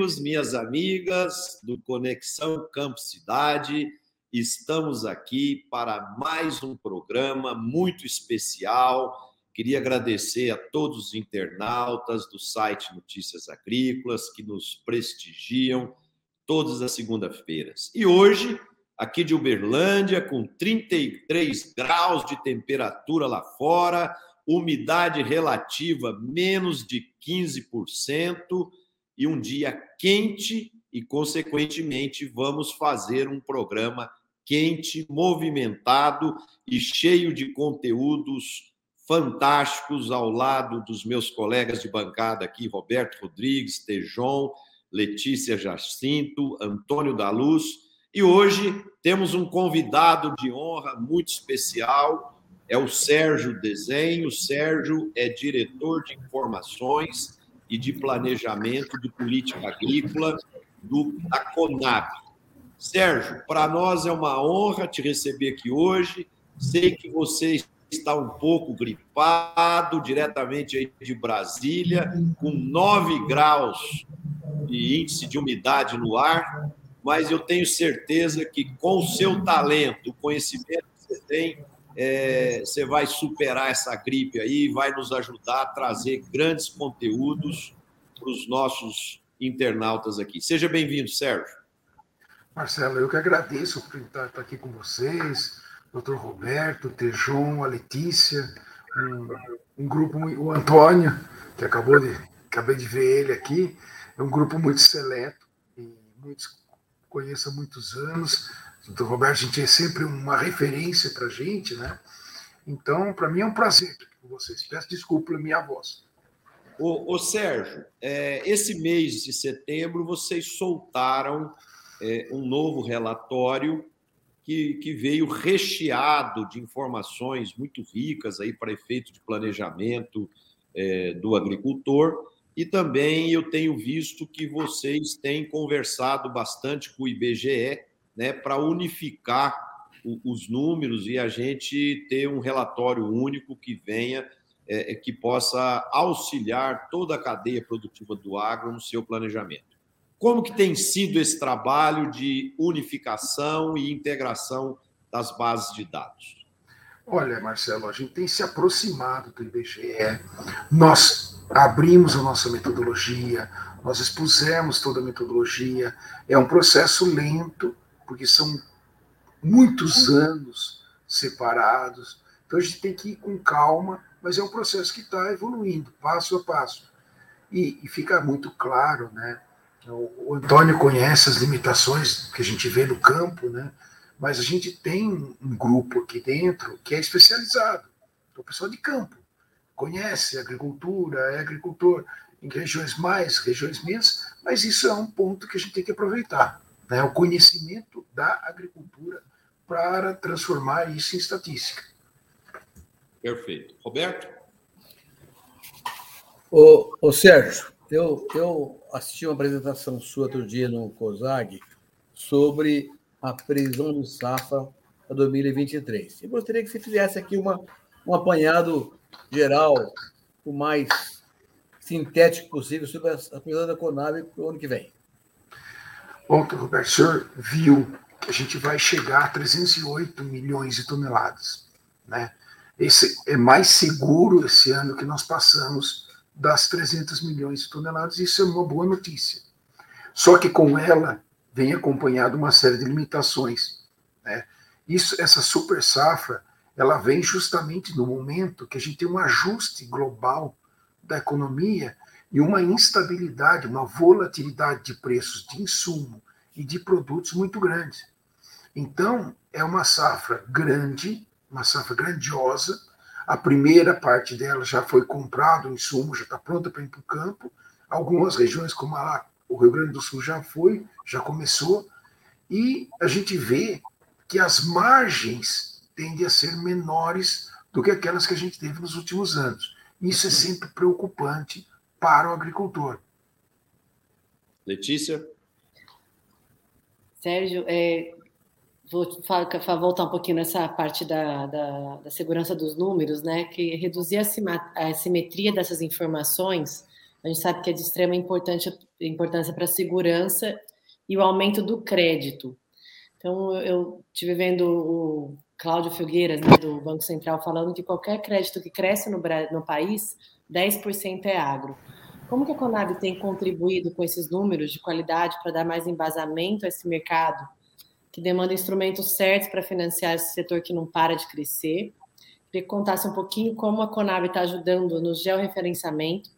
amigos, minhas amigas do Conexão Campo Cidade, estamos aqui para mais um programa muito especial. Queria agradecer a todos os internautas do site Notícias Agrícolas que nos prestigiam todas as segunda-feiras. E hoje, aqui de Uberlândia, com 33 graus de temperatura lá fora, umidade relativa menos de 15% e um dia quente e, consequentemente, vamos fazer um programa quente, movimentado e cheio de conteúdos fantásticos ao lado dos meus colegas de bancada aqui, Roberto Rodrigues, Tejon, Letícia Jacinto, Antônio da Luz. E hoje temos um convidado de honra muito especial, é o Sérgio Desenho. O Sérgio é diretor de informações e de Planejamento de Política Agrícola do, da Conab. Sérgio, para nós é uma honra te receber aqui hoje. Sei que você está um pouco gripado, diretamente aí de Brasília, com 9 graus de índice de umidade no ar, mas eu tenho certeza que com o seu talento, o conhecimento que você tem, é, você vai superar essa gripe aí vai nos ajudar a trazer grandes conteúdos para os nossos internautas aqui. Seja bem-vindo, Sérgio. Marcelo, eu que agradeço por estar, aqui com vocês, doutor Roberto, o Tejon, a Letícia, um, um, grupo, o Antônio, que acabou de, acabei de ver ele aqui, é um grupo muito seleto, e muitos, conheço há muitos anos, o Roberto, gente é sempre uma referência para a gente, né? Então, para mim é um prazer com vocês. Peço desculpa pela minha voz. Ô, ô Sérgio, é, esse mês de setembro vocês soltaram é, um novo relatório que, que veio recheado de informações muito ricas aí para efeito de planejamento é, do agricultor. E também eu tenho visto que vocês têm conversado bastante com o IBGE né, para unificar os números e a gente ter um relatório único que venha, é, é, que possa auxiliar toda a cadeia produtiva do agro no seu planejamento. Como que tem sido esse trabalho de unificação e integração das bases de dados? Olha, Marcelo, a gente tem se aproximado do IBGE. Nós abrimos a nossa metodologia, nós expusemos toda a metodologia. É um processo lento, porque são muitos anos separados. Então a gente tem que ir com calma, mas é um processo que está evoluindo, passo a passo. E, e, fica muito claro, né? O, o Antônio conhece as limitações que a gente vê no campo, né? Mas a gente tem um grupo aqui dentro que é especializado. Então, o pessoal de campo conhece agricultura, é agricultor em regiões mais, regiões menos, mas isso é um ponto que a gente tem que aproveitar né, o conhecimento da agricultura para transformar isso em estatística. Perfeito. Roberto? Ô, ô Sérgio, eu, eu assisti uma apresentação sua outro dia no COSAG sobre a previsão do SAFA para 2023. Eu gostaria que você fizesse aqui uma, um apanhado geral, o mais sintético possível, sobre a, a previsão da Conab para o ano que vem. Ontem, o senhor viu que a gente vai chegar a 308 milhões de toneladas. Né? Esse é mais seguro esse ano que nós passamos das 300 milhões de toneladas, isso é uma boa notícia. Só que com ela vem acompanhado uma série de limitações. Né? Isso, essa super safra, ela vem justamente no momento que a gente tem um ajuste global da economia e uma instabilidade, uma volatilidade de preços de insumo e de produtos muito grande. Então, é uma safra grande, uma safra grandiosa. A primeira parte dela já foi comprado, o insumo já está pronta para ir para o campo. Algumas regiões, como a, o Rio Grande do Sul, já foi, já começou. E a gente vê que as margens tendem a ser menores do que aquelas que a gente teve nos últimos anos. Isso é sempre preocupante para o agricultor. Letícia? Sérgio, é, vou voltar um pouquinho nessa parte da, da, da, segurança dos números, né? Que reduzir a, simetria dessas informações a gente sabe que é de extrema importância, importância para a segurança e o aumento do crédito. Então, eu estive vendo o Cláudio Filgueiras, né, do Banco Central, falando que qualquer crédito que cresce no, no país, 10% é agro. Como que a Conab tem contribuído com esses números de qualidade para dar mais embasamento a esse mercado, que demanda instrumentos certos para financiar esse setor que não para de crescer? Queria que contasse um pouquinho como a Conab está ajudando no georreferenciamento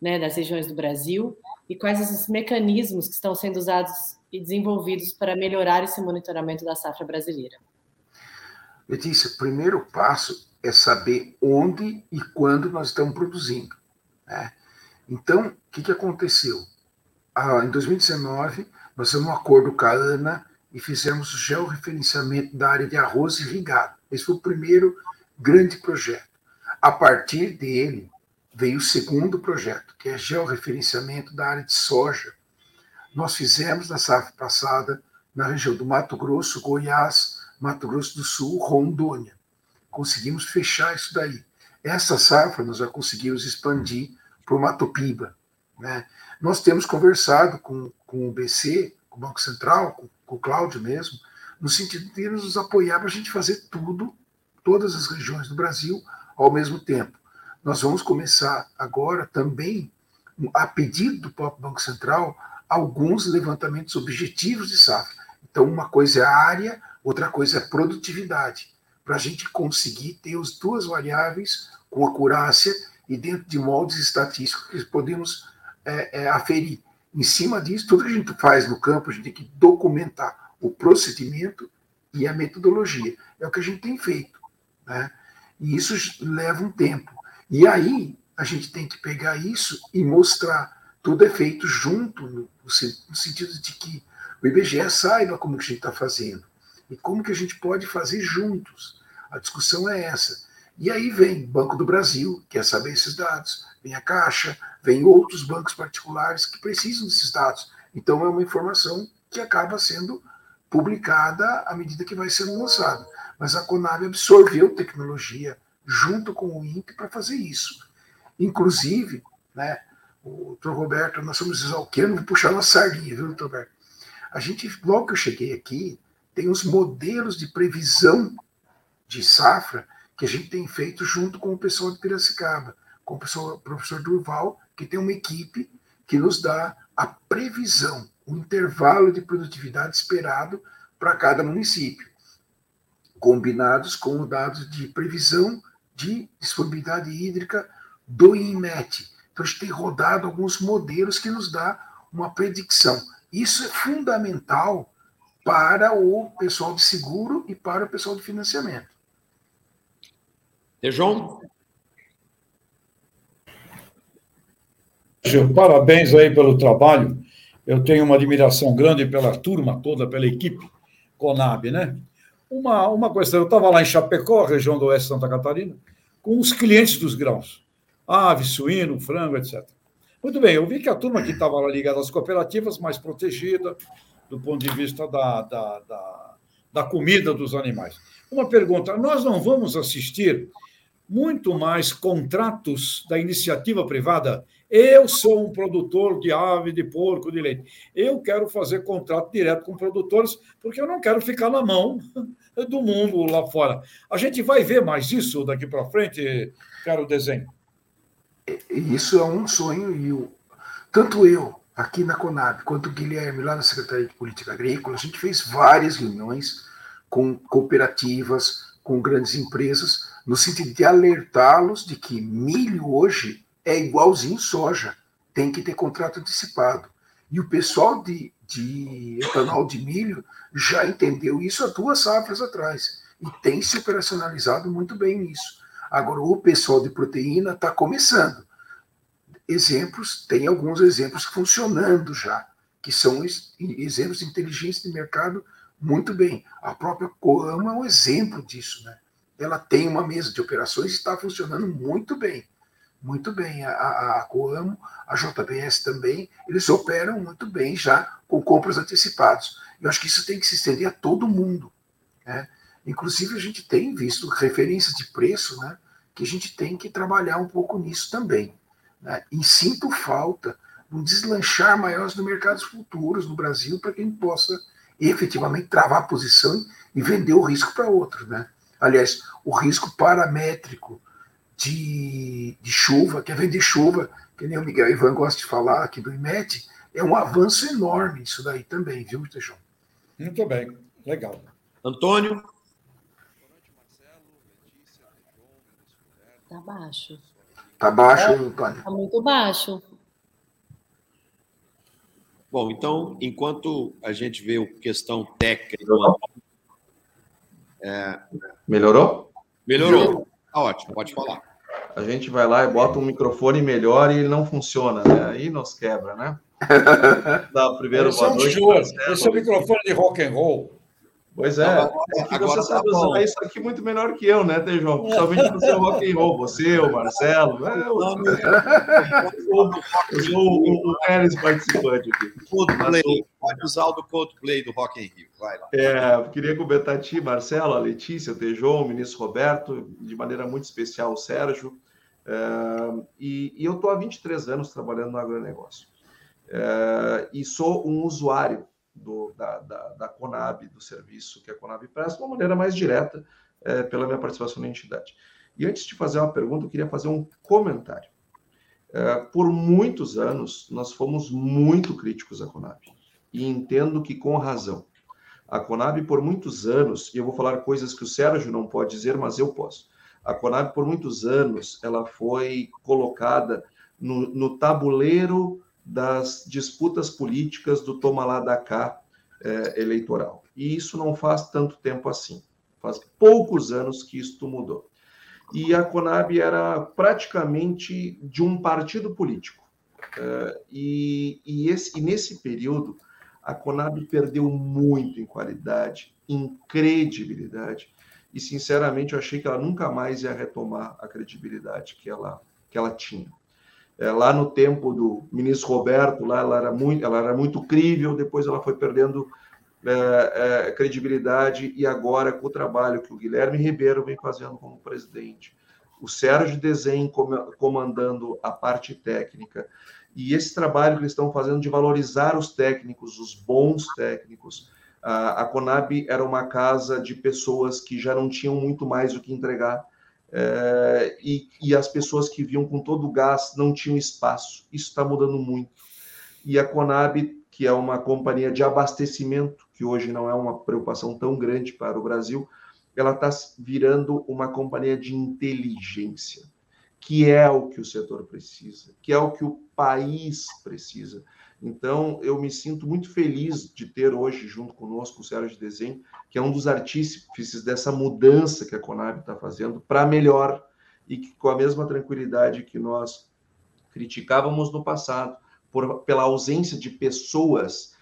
né, das regiões do Brasil e quais esses mecanismos que estão sendo usados e desenvolvidos para melhorar esse monitoramento da safra brasileira. Letícia, o primeiro passo é saber onde e quando nós estamos produzindo. Né? Então, o que, que aconteceu? Ah, em 2019, nós fizemos um acordo com a ANA e fizemos o georreferenciamento da área de arroz irrigado. Esse foi o primeiro grande projeto. A partir dele, veio o segundo projeto, que é georreferenciamento da área de soja. Nós fizemos na safra passada na região do Mato Grosso, Goiás, Mato Grosso do Sul, Rondônia. Conseguimos fechar isso daí. Essa safra nós já conseguimos expandir para o Mato Piba. Né? Nós temos conversado com, com o BC, com o Banco Central, com, com o Cláudio mesmo, no sentido de nos apoiar para a gente fazer tudo, todas as regiões do Brasil, ao mesmo tempo. Nós vamos começar agora também, a pedido do próprio Banco Central, alguns levantamentos objetivos de safra. Então, uma coisa é a área, outra coisa é a produtividade, para a gente conseguir ter as duas variáveis com acurácia e dentro de moldes estatísticos que podemos é, é, aferir. Em cima disso, tudo que a gente faz no campo, a gente tem que documentar o procedimento e a metodologia. É o que a gente tem feito. Né? E isso leva um tempo. E aí, a gente tem que pegar isso e mostrar. Tudo é feito junto, no, no sentido de que o IBGE saiba como que a gente está fazendo e como que a gente pode fazer juntos. A discussão é essa. E aí vem Banco do Brasil, quer saber esses dados, vem a Caixa, vem outros bancos particulares que precisam desses dados. Então é uma informação que acaba sendo publicada à medida que vai sendo lançada. Mas a Conab absorveu tecnologia junto com o INPE para fazer isso. Inclusive, né, o doutor Roberto, nós somos exalquianos, vou puxar uma sardinha, viu, doutor Roberto? A gente, logo que eu cheguei aqui, tem os modelos de previsão de safra que a gente tem feito junto com o pessoal de Piracicaba, com o professor Durval, que tem uma equipe que nos dá a previsão, o intervalo de produtividade esperado para cada município, combinados com dados de previsão de disponibilidade hídrica do INMET. Então, a gente tem rodado alguns modelos que nos dá uma predicção. Isso é fundamental para o pessoal de seguro e para o pessoal de financiamento. João? Parabéns aí pelo trabalho. Eu tenho uma admiração grande pela turma toda, pela equipe Conab, né? Uma, uma questão, eu estava lá em Chapecó, região do oeste de Santa Catarina, com os clientes dos grãos, ave, suíno, frango, etc. Muito bem, eu vi que a turma que estava lá ligada às cooperativas, mais protegida do ponto de vista da, da, da, da comida dos animais. Uma pergunta: nós não vamos assistir muito mais contratos da iniciativa privada. Eu sou um produtor de ave, de porco, de leite. Eu quero fazer contrato direto com produtores, porque eu não quero ficar na mão do mundo lá fora. A gente vai ver mais isso daqui para frente, caro desenho. Isso é um sonho e eu, tanto eu aqui na Conab quanto o Guilherme lá na Secretaria de Política Agrícola, a gente fez várias reuniões com cooperativas, com grandes empresas no sentido de alertá-los de que milho hoje é igualzinho soja, tem que ter contrato antecipado. E o pessoal de, de etanol de milho já entendeu isso há duas safras atrás e tem se operacionalizado muito bem nisso. Agora, o pessoal de proteína está começando. Exemplos, tem alguns exemplos funcionando já, que são exemplos de inteligência de mercado muito bem. A própria Coama é um exemplo disso, né? ela tem uma mesa de operações e está funcionando muito bem. Muito bem. A, a Coamo, a JBS também, eles operam muito bem já com compras antecipadas. Eu acho que isso tem que se estender a todo mundo. Né? Inclusive, a gente tem visto referências de preço, né, que a gente tem que trabalhar um pouco nisso também. Né? E sinto falta um deslanchar maiores no mercados futuros no Brasil para que a gente possa efetivamente travar a posição e vender o risco para outro. Né? Aliás, o risco paramétrico de, de chuva, que é vender chuva, que nem o Miguel Ivan gosta de falar aqui do IMET, é um avanço enorme isso daí também, viu, Teixão? Muito bem, legal. Antônio? Está baixo. Está baixo, é, Antônio? Está muito baixo. Bom, então, enquanto a gente vê a questão técnica. É... Melhorou? Melhorou. Tá ótimo, pode falar. A gente vai lá e bota um microfone melhor e ele não funciona, né? Aí nos quebra, né? Dá primeiro esse boa noite. Esse é o microfone de rock and roll. Pois é, agora, agora você sabe tá usar isso aqui muito melhor que eu, né, Tejão? Principalmente no seu rock and roll, você, o Marcelo, é, o, o, o, Pérez participante aqui. Coldplay, pode usar o do Coldplay do Rock in Rio, vai lá. É, eu queria cumprimentar a ti, Marcelo, a Letícia, o Tejão, o ministro Roberto, de maneira muito especial o Sérgio, é, e, e, eu estou há 23 anos trabalhando no agronegócio. É, e sou um usuário do, da, da, da, Conab, do serviço que a Conab presta, de uma maneira mais direta, é, pela minha participação na entidade. E antes de fazer uma pergunta, eu queria fazer um comentário. É, por muitos anos, nós fomos muito críticos à Conab, e entendo que com razão. A Conab, por muitos anos, e eu vou falar coisas que o Sérgio não pode dizer, mas eu posso. A Conab, por muitos anos, ela foi colocada no, no tabuleiro das disputas políticas do toma lá da cá é, eleitoral. E isso não faz tanto tempo assim. Faz poucos anos que isso mudou. E a Conab era praticamente de um partido político. É, e, e, esse, e nesse período, a Conab perdeu muito em qualidade, em credibilidade. E, sinceramente, eu achei que ela nunca mais ia retomar a credibilidade que ela, que ela tinha. É, lá no tempo do ministro Roberto, lá ela era muito, ela era muito crível, depois ela foi perdendo é, é, credibilidade e agora com o trabalho que o Guilherme Ribeiro vem fazendo como presidente, o Sérgio Desen comandando a parte técnica e esse trabalho que eles estão fazendo de valorizar os técnicos, os bons técnicos. A, a Conab era uma casa de pessoas que já não tinham muito mais o que entregar é, e, e, as pessoas que viam com todo o gás não tinham espaço. Isso está mudando muito. E a Conab, que é uma companhia de abastecimento, que hoje não é uma preocupação tão grande para o Brasil, ela está virando uma companhia de inteligência, que é o que o setor precisa, que é o que o país precisa. Então, eu me sinto muito feliz de ter hoje, junto conosco, o Sérgio de Desenho, que é um dos artífices dessa mudança que a Conab está fazendo para melhor e que, com a mesma tranquilidade que nós criticávamos no passado, por, pela ausência de pessoas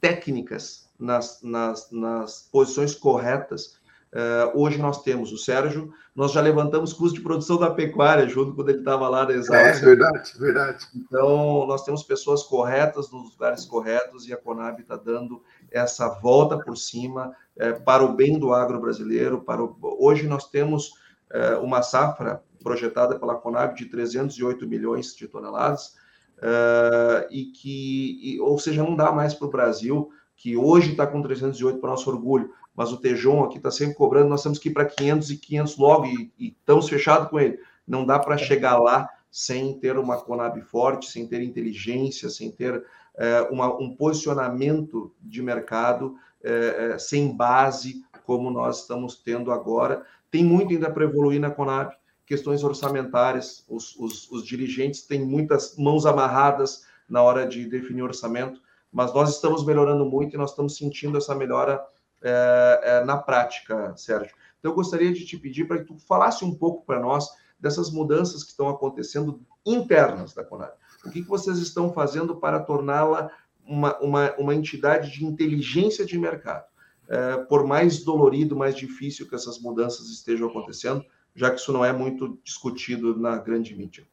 técnicas nas, nas, nas posições corretas, Uh, hoje nós temos o Sérgio, nós já levantamos custo de produção da pecuária junto quando ele estava lá na Exalc. É verdade, verdade. Então, nós temos pessoas corretas nos lugares corretos e a Conab está dando essa volta por cima é, para o bem do agro brasileiro. Para o... Hoje nós temos é, uma safra projetada pela Conab de 308 milhões de toneladas, é, e que, e, ou seja, não dá mais para o Brasil, que hoje está com 308 para nosso orgulho, mas o Tejon aqui está sempre cobrando, nós temos que ir para 500 e 500 logo e, e estamos fechados com ele. Não dá para chegar lá sem ter uma Conab forte, sem ter inteligência, sem ter é, uma, um posicionamento de mercado, é, sem base, como nós estamos tendo agora. Tem muito ainda para evoluir na Conab, questões orçamentárias, os, os, os dirigentes têm muitas mãos amarradas na hora de definir orçamento, mas nós estamos melhorando muito e nós estamos sentindo essa melhora é, é, na prática, Sérgio. Então, eu gostaria de te pedir para que tu falasse um pouco para nós dessas mudanças que estão acontecendo internas da Conab. O que, que vocês estão fazendo para torná-la uma, uma, uma entidade de inteligência de mercado? É, por mais dolorido, mais difícil que essas mudanças estejam acontecendo, já que isso não é muito discutido na grande mídia.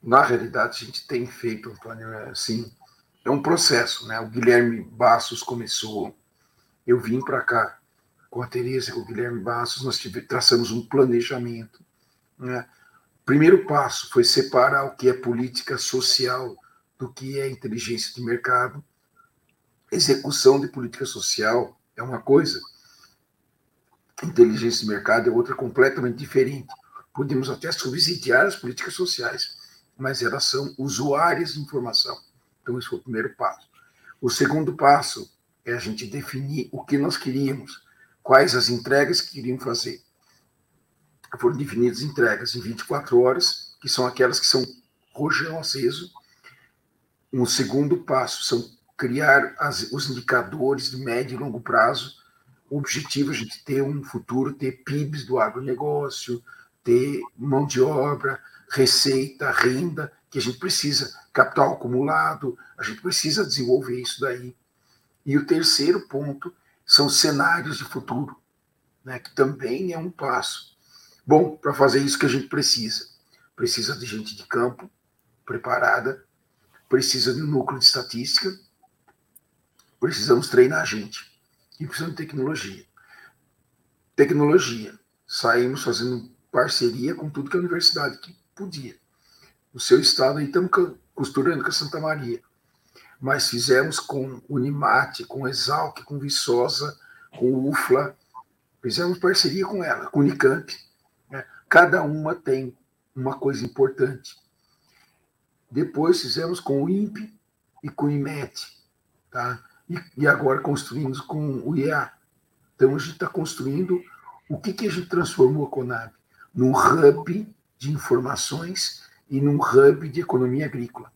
Na realidade, a gente tem feito, Antônio, é, assim, é um processo, né? O Guilherme Bassos começou eu vim para cá com a Tereza, com o Guilherme Bassos, nós tive, traçamos um planejamento, né, primeiro passo foi separar o que é política social do que é inteligência de mercado. Execução de política social é uma coisa, inteligência de mercado é outra completamente diferente. Podemos até subsidiar as políticas sociais, mas elas são usuárias de informação. Então, esse foi o primeiro passo. O segundo passo é a gente definir o que nós queríamos, quais as entregas que queriam fazer. Foram definidas entregas em 24 horas, que são aquelas que são rojão aceso. Um segundo passo são criar as, os indicadores de médio e longo prazo. O objetivo é a gente ter um futuro, ter PIBs do agronegócio, ter mão de obra, receita, renda, que a gente precisa, capital acumulado, a gente precisa desenvolver isso daí. E o terceiro ponto são cenários de futuro, né, que também é um passo. Bom, para fazer isso que a gente precisa, precisa de gente de campo preparada, precisa de um núcleo de estatística, precisamos treinar a gente e precisamos de tecnologia. Tecnologia. Saímos fazendo parceria com tudo que a universidade que podia no seu estado, aí estamos costurando com a Santa Maria. Mas fizemos com Unimate, com Exalc, com Viçosa, com UFLA, fizemos parceria com ela, com Unicamp. Né? Cada uma tem uma coisa importante. Depois fizemos com o INPE e com o IMET. Tá? E, e agora construímos com o IEA. Então a gente está construindo o que, que a gente transformou a Conab? Num hub de informações e num hub de economia agrícola.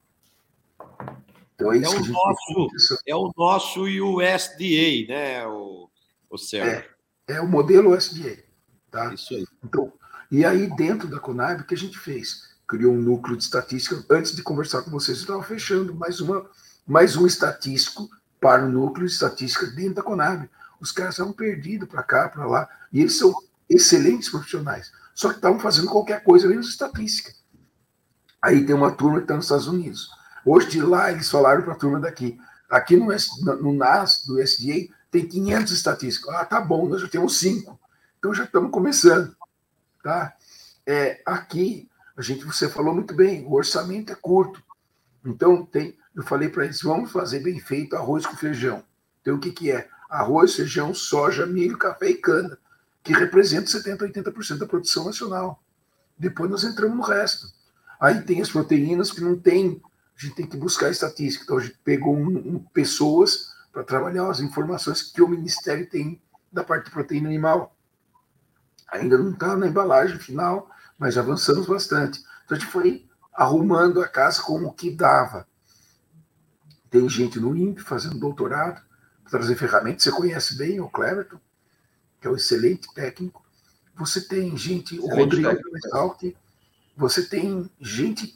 Então é isso é que a gente nosso, É o nosso USDA, né, o, o Sérgio? É, é o modelo USDA. Tá? Isso aí. Então, e aí, dentro da Conab, o que a gente fez? Criou um núcleo de estatística. Antes de conversar com vocês, eu estava fechando mais, uma, mais um estatístico para o núcleo de estatística dentro da Conab. Os caras estavam perdidos para cá, para lá, e eles são excelentes profissionais. Só que estavam fazendo qualquer coisa menos estatística. Aí tem uma turma que está nos Estados Unidos. Hoje de lá eles falaram para a turma daqui. Aqui no, no NAS do SDA tem 500 estatísticos. Ah, tá bom, nós já temos cinco. Então já estamos começando, tá? É, aqui a gente, você falou muito bem, o orçamento é curto. Então tem, eu falei para eles, vamos fazer bem feito arroz com feijão. Então o que que é? Arroz, feijão, soja, milho, café e cana, que representa 70, 80% da produção nacional. Depois nós entramos no resto. Aí tem as proteínas que não tem, a gente tem que buscar estatística. Então a gente pegou um, um, pessoas para trabalhar as informações que o Ministério tem da parte de proteína animal. Ainda não está na embalagem final, mas avançamos bastante. Então a gente foi arrumando a casa como o que dava. Tem gente no INPE fazendo doutorado, trazer ferramentas. Você conhece bem o Cleverton, que é um excelente técnico. Você tem gente, o Rodrigo Messalti, você tem gente.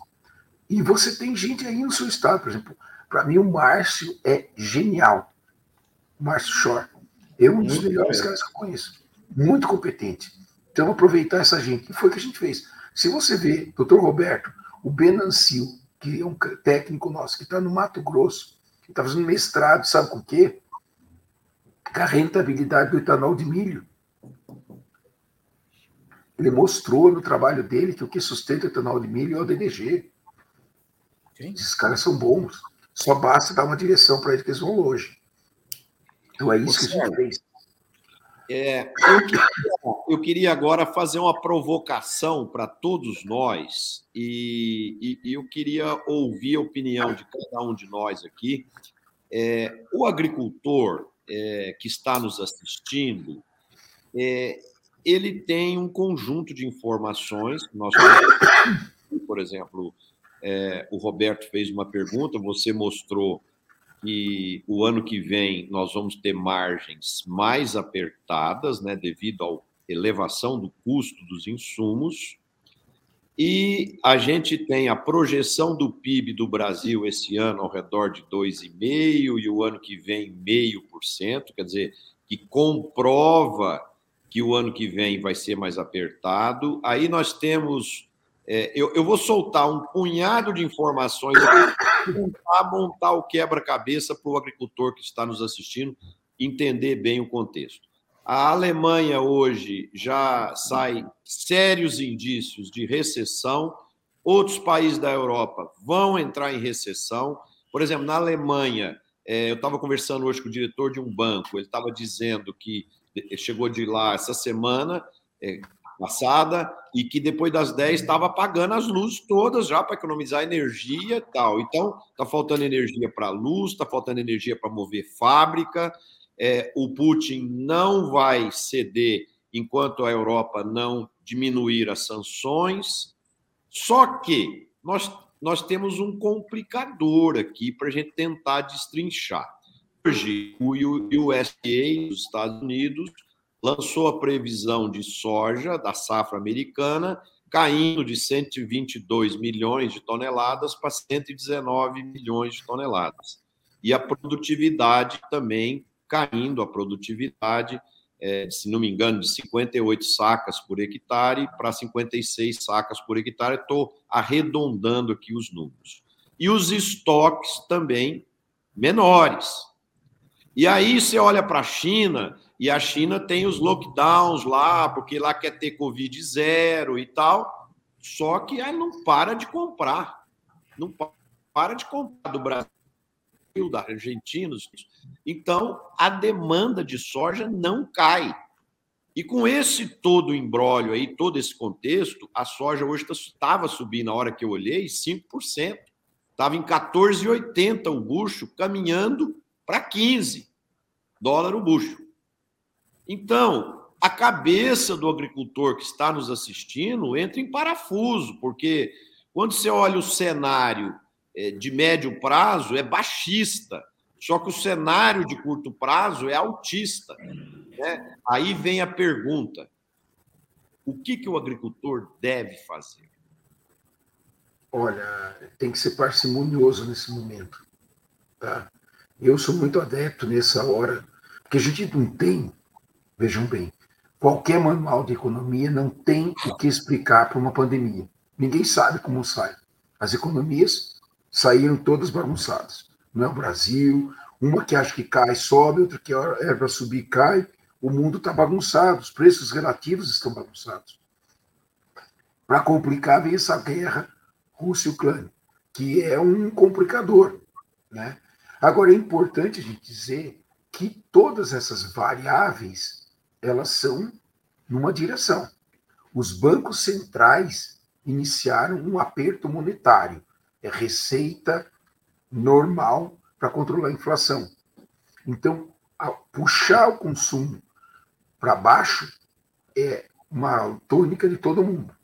E você tem gente aí no seu estado, por exemplo. Para mim, o Márcio é genial. O Márcio Shore. É um dos melhores caras que eu conheço. Muito competente. Então, aproveitar essa gente. E foi o que a gente fez. Se você vê, doutor Roberto, o Benancil, que é um técnico nosso, que está no Mato Grosso, que está fazendo mestrado, sabe com o quê? Com a rentabilidade do etanol de milho. Ele mostrou no trabalho dele que o que sustenta o etanol de milho é o DDG. Sim. Esses caras são bons. Só basta dar uma direção para eles que eles vão longe. Então é isso Você, que a gente fez. É, eu, queria, eu, queria, agora fazer uma provocação para todos nós e, e, e, eu queria ouvir a opinião de cada um de nós aqui. É, o agricultor é, que está nos assistindo, é, ele tem um conjunto de informações. Nós, por exemplo, é, o Roberto fez uma pergunta, você mostrou que o ano que vem nós vamos ter margens mais apertadas, né, devido à elevação do custo dos insumos. E a gente tem a projeção do PIB do Brasil esse ano ao redor de 2,5% e o ano que vem 0,5%, quer dizer, que comprova que o ano que vem vai ser mais apertado. Aí nós temos. É, eu, eu, vou soltar um punhado de informações para montar o quebra-cabeça para o agricultor que está nos assistindo entender bem o contexto. A Alemanha hoje já sai sérios indícios de recessão. Outros países da Europa vão entrar em recessão. Por exemplo, na Alemanha, é, eu estava conversando hoje com o diretor de um banco, ele estava dizendo que chegou de lá essa semana é, passada e que depois das 10 estava apagando as luzes todas já para economizar energia e tal. Então, está faltando energia para luz, está faltando energia para mover fábrica, é, o Putin não vai ceder enquanto a Europa não diminuir as sanções. Só que nós, nós temos um complicador aqui para a gente tentar destrinchar. Hoje, o USDA dos Estados Unidos lançou a previsão de soja da safra americana caindo de 122 milhões de toneladas para 119 milhões de toneladas. E a produtividade também caindo a produtividade, é, se não me engano, de 58 sacas por hectare para 56 sacas por hectare. Estou arredondando aqui os números. E os estoques também menores. E aí você olha para a China, e a China tem os lockdowns lá, porque lá quer ter Covid zero e tal, só que ela não para de comprar. Não para de comprar do Brasil da Argentina. Então, a demanda de soja não cai. E com esse todo embrólio aí, todo esse contexto, a soja hoje estava subindo, na hora que eu olhei, 5%. Estava em 14,80 o bucho, caminhando para 15 dólares o bucho. Então, a cabeça do agricultor que está nos assistindo entra em parafuso, porque quando você olha o cenário é, de médio prazo é baixista, só que o cenário de curto prazo é altista. Né? Aí vem a pergunta: o que, que o agricultor deve fazer? Olha, tem que ser parcimonioso nesse momento. Tá? Eu sou muito adepto nessa hora, porque a gente não tem, vejam bem, qualquer manual de economia não tem o que explicar para uma pandemia. Ninguém sabe como sai. As economias saíram todas bagunçadas. Não é o Brasil, uma que acha que cai, sobe, outra que é para subir, cai. O mundo está bagunçado, os preços relativos estão bagunçados. Para complicar, vem essa guerra Rússia-Ucrânia, que é um complicador. Né? Agora, é importante a gente dizer que todas essas variáveis elas são numa direção. Os bancos centrais iniciaram um aperto monetário é receita normal para controlar a inflação. Então, puxar o consumo para baixo é uma tônica de todo mundo.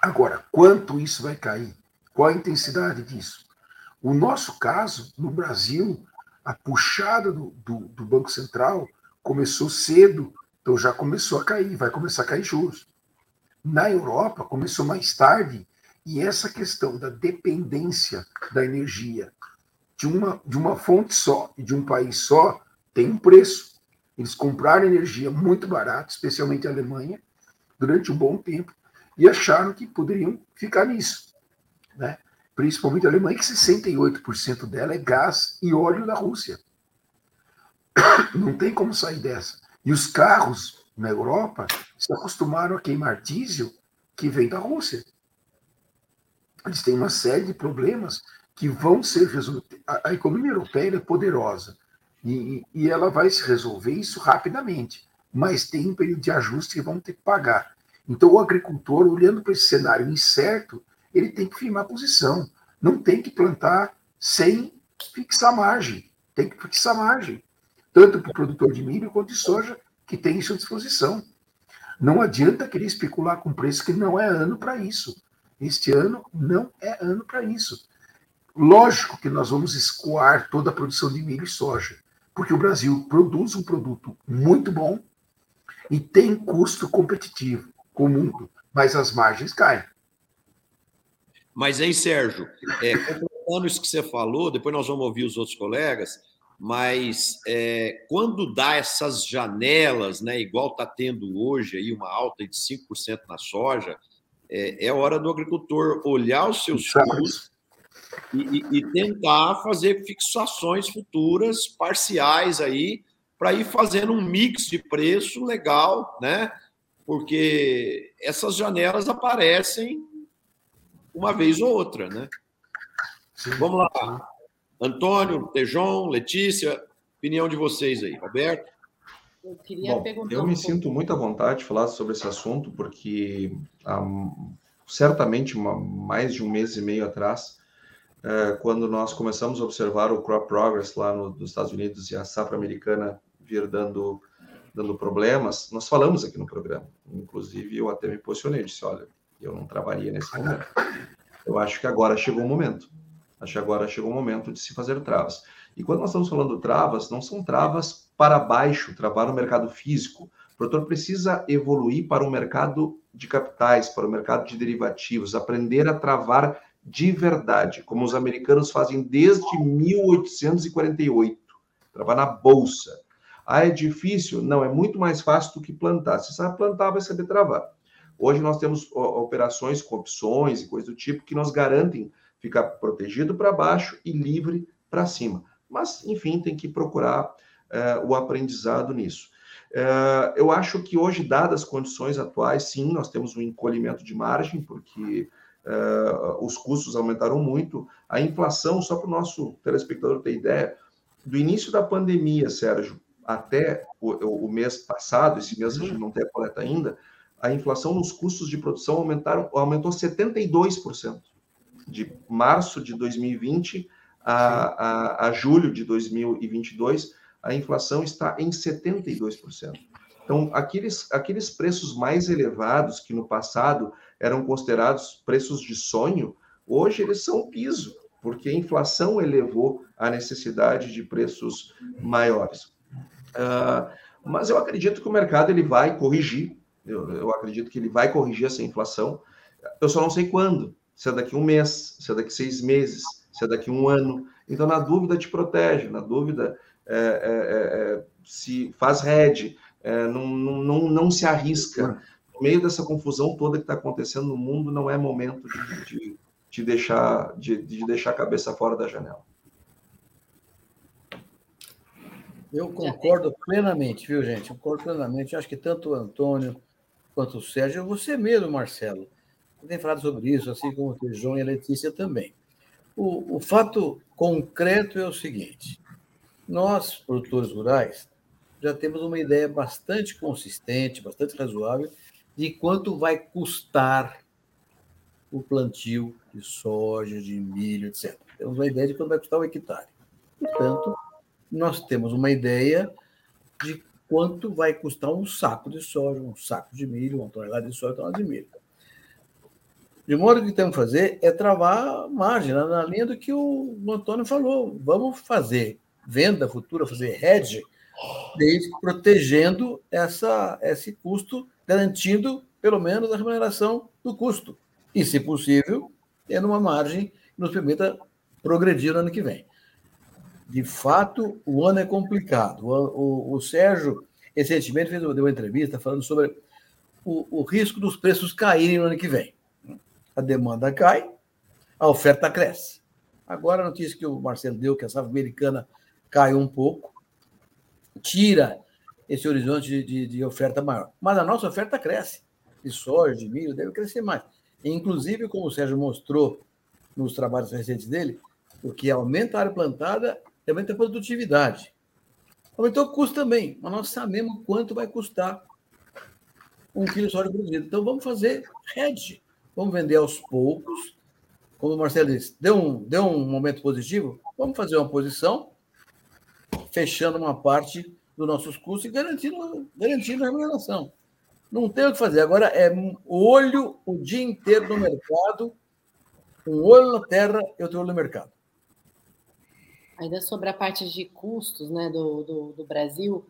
Agora, quanto isso vai cair? Qual a intensidade disso? O nosso caso, no Brasil, a puxada do, do, do Banco Central começou cedo, então já começou a cair, vai começar a cair juros. Na Europa, começou mais tarde, e essa questão da dependência da energia de uma, de uma fonte só e de um país só tem um preço. Eles compraram energia muito barata, especialmente a Alemanha, durante um bom tempo, e acharam que poderiam ficar nisso. Né? Principalmente a Alemanha, que 68% dela é gás e óleo da Rússia. Não tem como sair dessa. E os carros na Europa se acostumaram a queimar diesel que vem da Rússia eles têm uma série de problemas que vão ser resolvidos. A, economia europeia é poderosa e, e ela vai se resolver isso rapidamente, mas tem um período de ajuste que vão ter que pagar. Então, o agricultor, olhando para esse cenário incerto, ele tem que firmar posição. Não tem que plantar sem fixar margem. Tem que fixar margem. Tanto para o produtor de milho quanto de soja, que tem isso à disposição. Não adianta querer especular com preço que não é ano para isso. Este ano não é ano para isso. Lógico que nós vamos escoar toda a produção de milho e soja, porque o Brasil produz um produto muito bom e tem custo competitivo com o mundo, mas as margens caem. Mas, hein, Sérgio, é, completando isso que você falou, depois nós vamos ouvir os outros colegas, mas é, quando dá essas janelas, né, igual está tendo hoje aí uma alta de 5% na soja, é, é hora do agricultor olhar os seus custos e, e, e, tentar fazer fixações futuras parciais aí para ir fazendo um mix de preço legal, né? Porque essas janelas aparecem uma vez ou outra, né? Vamos lá. Antônio, Tejon, Letícia, opinião de vocês aí. Roberto? Eu queria Bom, perguntar. Eu um me pouco. sinto muito à vontade de falar sobre esse assunto, porque há certamente uma, mais de um mês e meio atrás, é, quando nós começamos a observar o crop progress lá no, nos Estados Unidos e a safra americana vir dando, dando problemas, nós falamos aqui no programa. Inclusive, eu até me posicionei, disse, olha, eu não travaria nesse momento. Eu acho que agora chegou o momento. Acho que agora chegou o momento de se fazer travas. E quando nós estamos falando travas, não são travas para baixo, travar no mercado físico. O produtor precisa evoluir para o mercado de capitais, para o mercado de derivativos, aprender a travar de verdade, como os americanos fazem desde 1848, travar na bolsa. Ah, é difícil? Não, é muito mais fácil do que plantar. Se sabe plantar, vai saber travar. Hoje nós temos operações com opções e coisas do tipo que nos garantem ficar protegido para baixo e livre para cima. Mas, enfim, tem que procurar uh, o aprendizado nisso. Uh, eu acho que hoje, dadas as condições atuais, sim, nós temos um encolhimento de margem, porque uh, os custos aumentaram muito. A inflação, só para o nosso telespectador ter ideia, do início da pandemia, Sérgio, até o, o mês passado, esse mês a gente não tem a coleta ainda, a inflação nos custos de produção aumentaram, aumentou 72%. De março de 2020 a, a, a julho de 2022, a inflação está em 72%. Então, aqueles, aqueles preços mais elevados que no passado eram considerados preços de sonho, hoje eles são piso, porque a inflação elevou a necessidade de preços maiores. Uh, mas eu acredito que o mercado ele vai corrigir, eu, eu acredito que ele vai corrigir essa inflação. Eu só não sei quando, se é daqui um mês, se é daqui seis meses, se é daqui um ano. Então, na dúvida, te protege, na dúvida, é, é, é, é se faz head, é, não, não, não, se arrisca. No meio dessa confusão toda que está acontecendo no mundo, não é momento de, de, de deixar, de, de deixar a cabeça fora da janela. Eu concordo plenamente, viu, gente? Concordo plenamente. Acho que tanto o Antônio quanto o Sérgio, você mesmo, Marcelo, tem falado sobre isso, assim como o João e a Letícia também. O, o fato concreto é o seguinte: nós, produtores rurais, já temos uma ideia bastante consistente, bastante razoável, de quanto vai custar o plantio de soja, de milho, etc. Temos uma ideia de quanto vai custar o hectare. Portanto, nós temos uma ideia de quanto vai custar um saco de soja, um saco de milho, uma tonelada de soja, uma tonelada de milho. De modo que temos que fazer é travar margem, na linha do que o Antônio falou. Vamos fazer venda futura, fazer hedge, desde protegendo essa, esse custo, garantindo pelo menos a remuneração do custo. E, se possível, tendo uma margem que nos permita progredir no ano que vem. De fato, o ano é complicado. O, o, o Sérgio, recentemente, fez, deu uma entrevista falando sobre o, o risco dos preços caírem no ano que vem a demanda cai, a oferta cresce. Agora a notícia que o Marcelo deu, que a safra americana caiu um pouco, tira esse horizonte de, de, de, oferta maior. Mas a nossa oferta cresce. De soja, de milho, deve crescer mais. Inclusive, como o Sérgio mostrou nos trabalhos recentes dele, o que aumenta a área plantada aumenta a produtividade. Aumentou o custo também, mas nós sabemos quanto vai custar um quilo de soja produzido. Então, vamos fazer hedge. Vamos vender aos poucos. Como o Marcelo disse, deu um, deu um momento positivo? Vamos fazer uma posição, fechando uma parte dos nossos custos e garantindo, garantindo a remuneração. Não tem o que fazer. Agora é olho o dia inteiro no mercado, um olho na terra e outro olho no mercado. Ainda sobre a parte de custos né, do, do, do Brasil,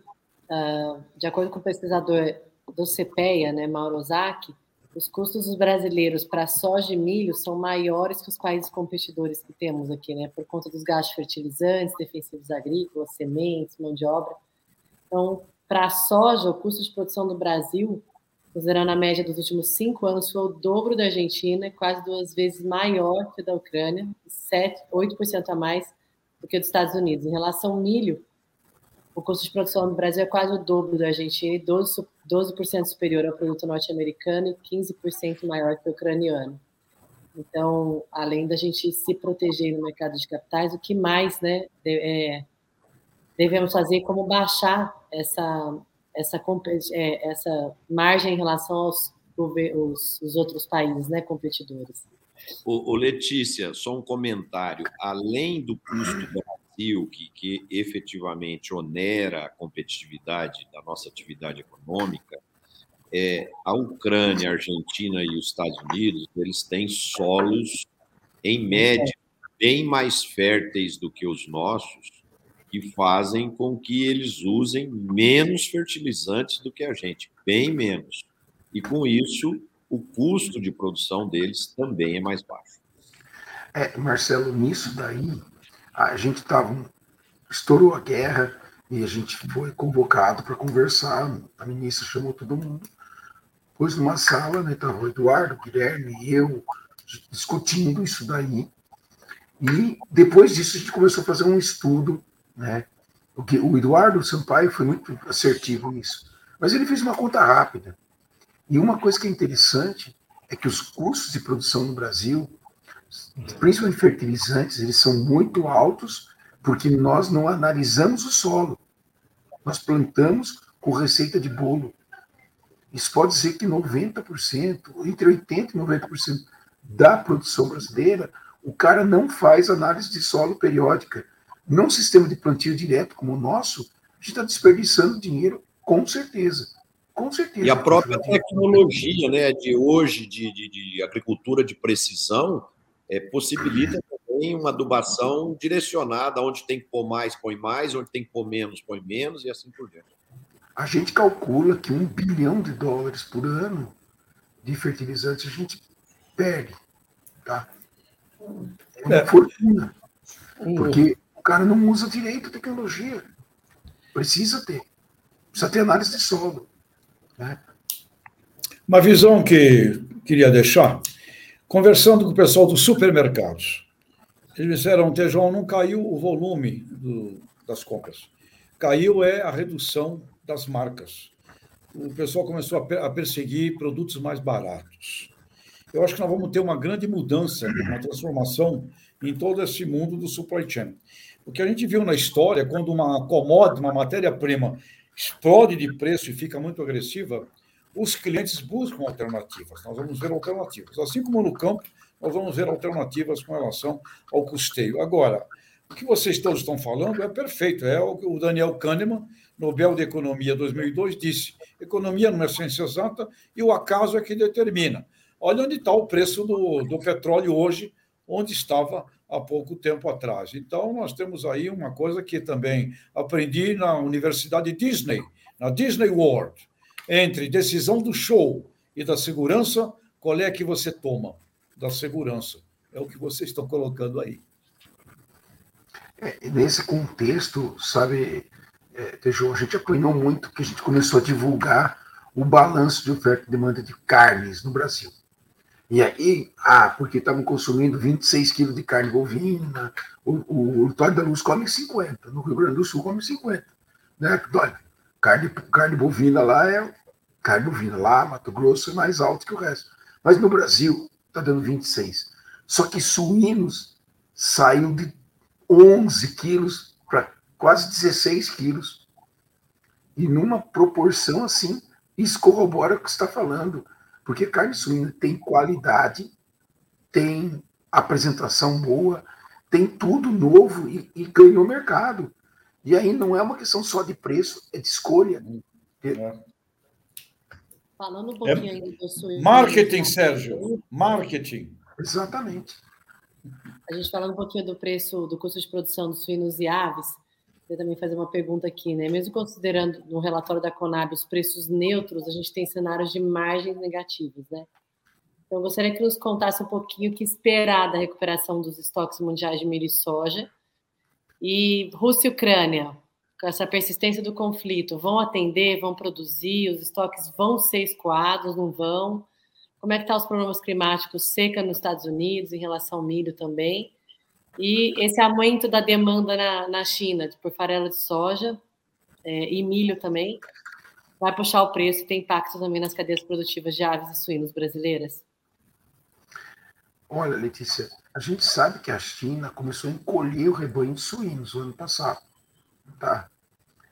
uh, de acordo com o pesquisador do CPEA, né, Mauro Ozaki, os custos dos brasileiros para soja e milho são maiores que os países competidores que temos aqui, né? Por conta dos gastos fertilizantes, defensivos agrícolas, sementes, mão de obra. Então, para a soja, o custo de produção do Brasil, considerando a média dos últimos cinco anos, foi o dobro da Argentina, quase duas vezes maior que o da Ucrânia, 7, 8% a mais do que o dos Estados Unidos. Em relação ao milho, o custo de produção no Brasil é quase o dobro da Argentina e 12%, 12 superior ao produto norte-americano e 15% maior que o ucraniano. Então, além da gente se proteger no mercado de capitais, o que mais né, é, devemos fazer como baixar essa, essa, é, essa margem em relação aos os, os outros países né, competidores. O, Letícia, só um comentário. Além do custo do Brasil, que, que efetivamente onera a competitividade da nossa atividade econômica, é, a Ucrânia, a Argentina e os Estados Unidos, eles têm solos, em média, bem mais férteis do que os nossos, que fazem com que eles usem menos fertilizantes do que a gente, bem menos. E com isso, o custo de produção deles também é mais baixo. É, Marcelo, nisso daí, a gente estava. Estourou a guerra e a gente foi convocado para conversar. A ministra chamou todo mundo pôs numa sala, né, estava o Eduardo, o Guilherme e eu discutindo isso daí. E depois disso a gente começou a fazer um estudo, né? O Eduardo Sampaio foi muito assertivo nisso. Mas ele fez uma conta rápida. E uma coisa que é interessante é que os custos de produção no Brasil, principalmente fertilizantes, eles são muito altos porque nós não analisamos o solo. Nós plantamos com receita de bolo. Isso pode dizer que 90%, entre 80% e 90% da produção brasileira, o cara não faz análise de solo periódica. Num sistema de plantio direto como o nosso, a gente está desperdiçando dinheiro, com certeza. Com certeza. E a própria tecnologia né, de hoje, de, de, de agricultura de precisão, é, possibilita também uma adubação direcionada, onde tem que pôr mais, põe mais, onde tem que pôr menos, põe menos, e assim por diante. A gente calcula que um bilhão de dólares por ano de fertilizantes a gente perde. Tá? É uma é. fortuna. Porque o cara não usa direito a tecnologia. Precisa ter. Precisa ter análise de solo. Né? Uma visão que queria deixar, conversando com o pessoal dos supermercados. Eles disseram, Tejão, não caiu o volume do, das compras. Caiu é a redução das marcas. O pessoal começou a perseguir produtos mais baratos. Eu acho que nós vamos ter uma grande mudança, uma transformação em todo esse mundo do supply chain. O que a gente viu na história, quando uma commodity, uma matéria-prima, explode de preço e fica muito agressiva, os clientes buscam alternativas. Nós vamos ver alternativas. Assim como no campo, nós vamos ver alternativas com relação ao custeio. Agora, o que vocês todos estão falando é perfeito. É o que o Daniel Kahneman Nobel de Economia 2002 disse: economia não é ciência exata e o acaso é que determina. Olha onde está o preço do, do petróleo hoje, onde estava há pouco tempo atrás. Então, nós temos aí uma coisa que também aprendi na Universidade Disney, na Disney World. Entre decisão do show e da segurança, qual é que você toma? Da segurança. É o que vocês estão colocando aí. É, nesse contexto, sabe, é, a gente apanhou muito que a gente começou a divulgar o balanço de oferta e demanda de carnes no Brasil. E aí, ah, porque estavam consumindo 26 quilos de carne bovina, o, o, da Luz come 50, no Rio Grande do Sul come 50. Né? Olha, carne, carne bovina lá é. Carne bovina lá, Mato Grosso, é mais alto que o resto. Mas no Brasil está dando 26. Só que suínos saiu de 11 quilos para quase 16 quilos. E numa proporção assim, isso corrobora o que você está falando. Porque carne suína tem qualidade, tem apresentação boa, tem tudo novo e, e ganhou mercado. E aí não é uma questão só de preço, é de escolha. É. Falando um pouquinho é, ainda do suíno. Marketing, Sérgio. Marketing. Exatamente. A gente falando um pouquinho do preço, do custo de produção dos suínos e aves, eu também fazer uma pergunta aqui, né? Mesmo considerando no relatório da Conab os preços neutros, a gente tem cenários de margens negativas, né? Então, eu gostaria que nos contasse um pouquinho o que esperar da recuperação dos estoques mundiais de milho e soja. E Rússia e Ucrânia, essa persistência do conflito, vão atender, vão produzir, os estoques vão ser escoados, não vão? Como é que estão tá os problemas climáticos, seca nos Estados Unidos, em relação ao milho também? E esse aumento da demanda na, na China por farelo de soja, é, e milho também, vai puxar o preço e tem impacto também nas cadeias produtivas de aves e suínos brasileiras? Olha, Letícia, a gente sabe que a China começou a encolher o rebanho de suínos no ano passado. Tá?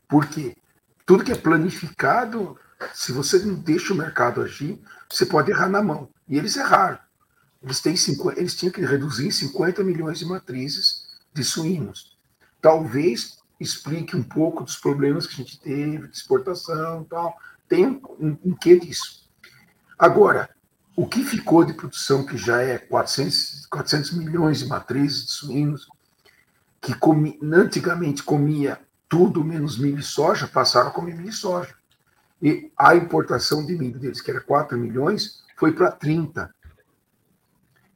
Por quê? Tudo que é planificado, se você não deixa o mercado agir, você pode errar na mão. E eles erraram. Eles, têm 50, eles tinham que reduzir em 50 milhões de matrizes de suínos. Talvez explique um pouco dos problemas que a gente teve de exportação tal. Tem um, um, um quê disso. Agora, o que ficou de produção, que já é 400, 400 milhões de matrizes de suínos, que comi, antigamente comia tudo menos milho e soja, passaram a comer milho e soja. E a importação de milho deles, que era 4 milhões, foi para 30.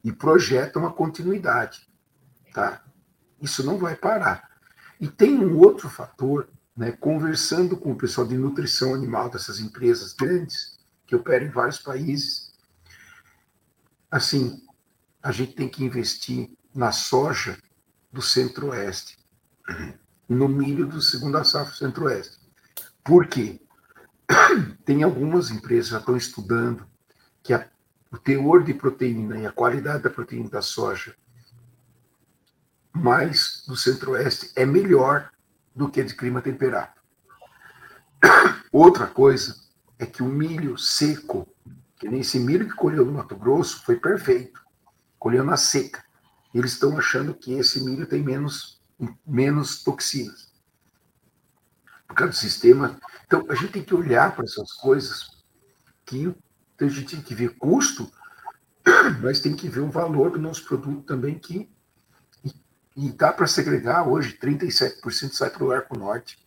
E projeta uma continuidade. Tá? Isso não vai parar. E tem um outro fator, né, conversando com o pessoal de nutrição animal dessas empresas grandes, que operam em vários países, assim, a gente tem que investir na soja do centro-oeste, no milho do segundo safra centro-oeste. Por quê? Tem algumas empresas que já estão estudando que a, o teor de proteína e a qualidade da proteína da soja mais do centro-oeste é melhor do que de clima temperado. Outra coisa é que o milho seco, que nem esse milho que colheu no Mato Grosso, foi perfeito. Colheu na seca. Eles estão achando que esse milho tem menos, menos toxinas. Por causa do sistema. Então, a gente tem que olhar para essas coisas que a gente tem que ver custo, mas tem que ver o valor do nosso produto também que e dá para segregar hoje, 37% sai para o arco norte.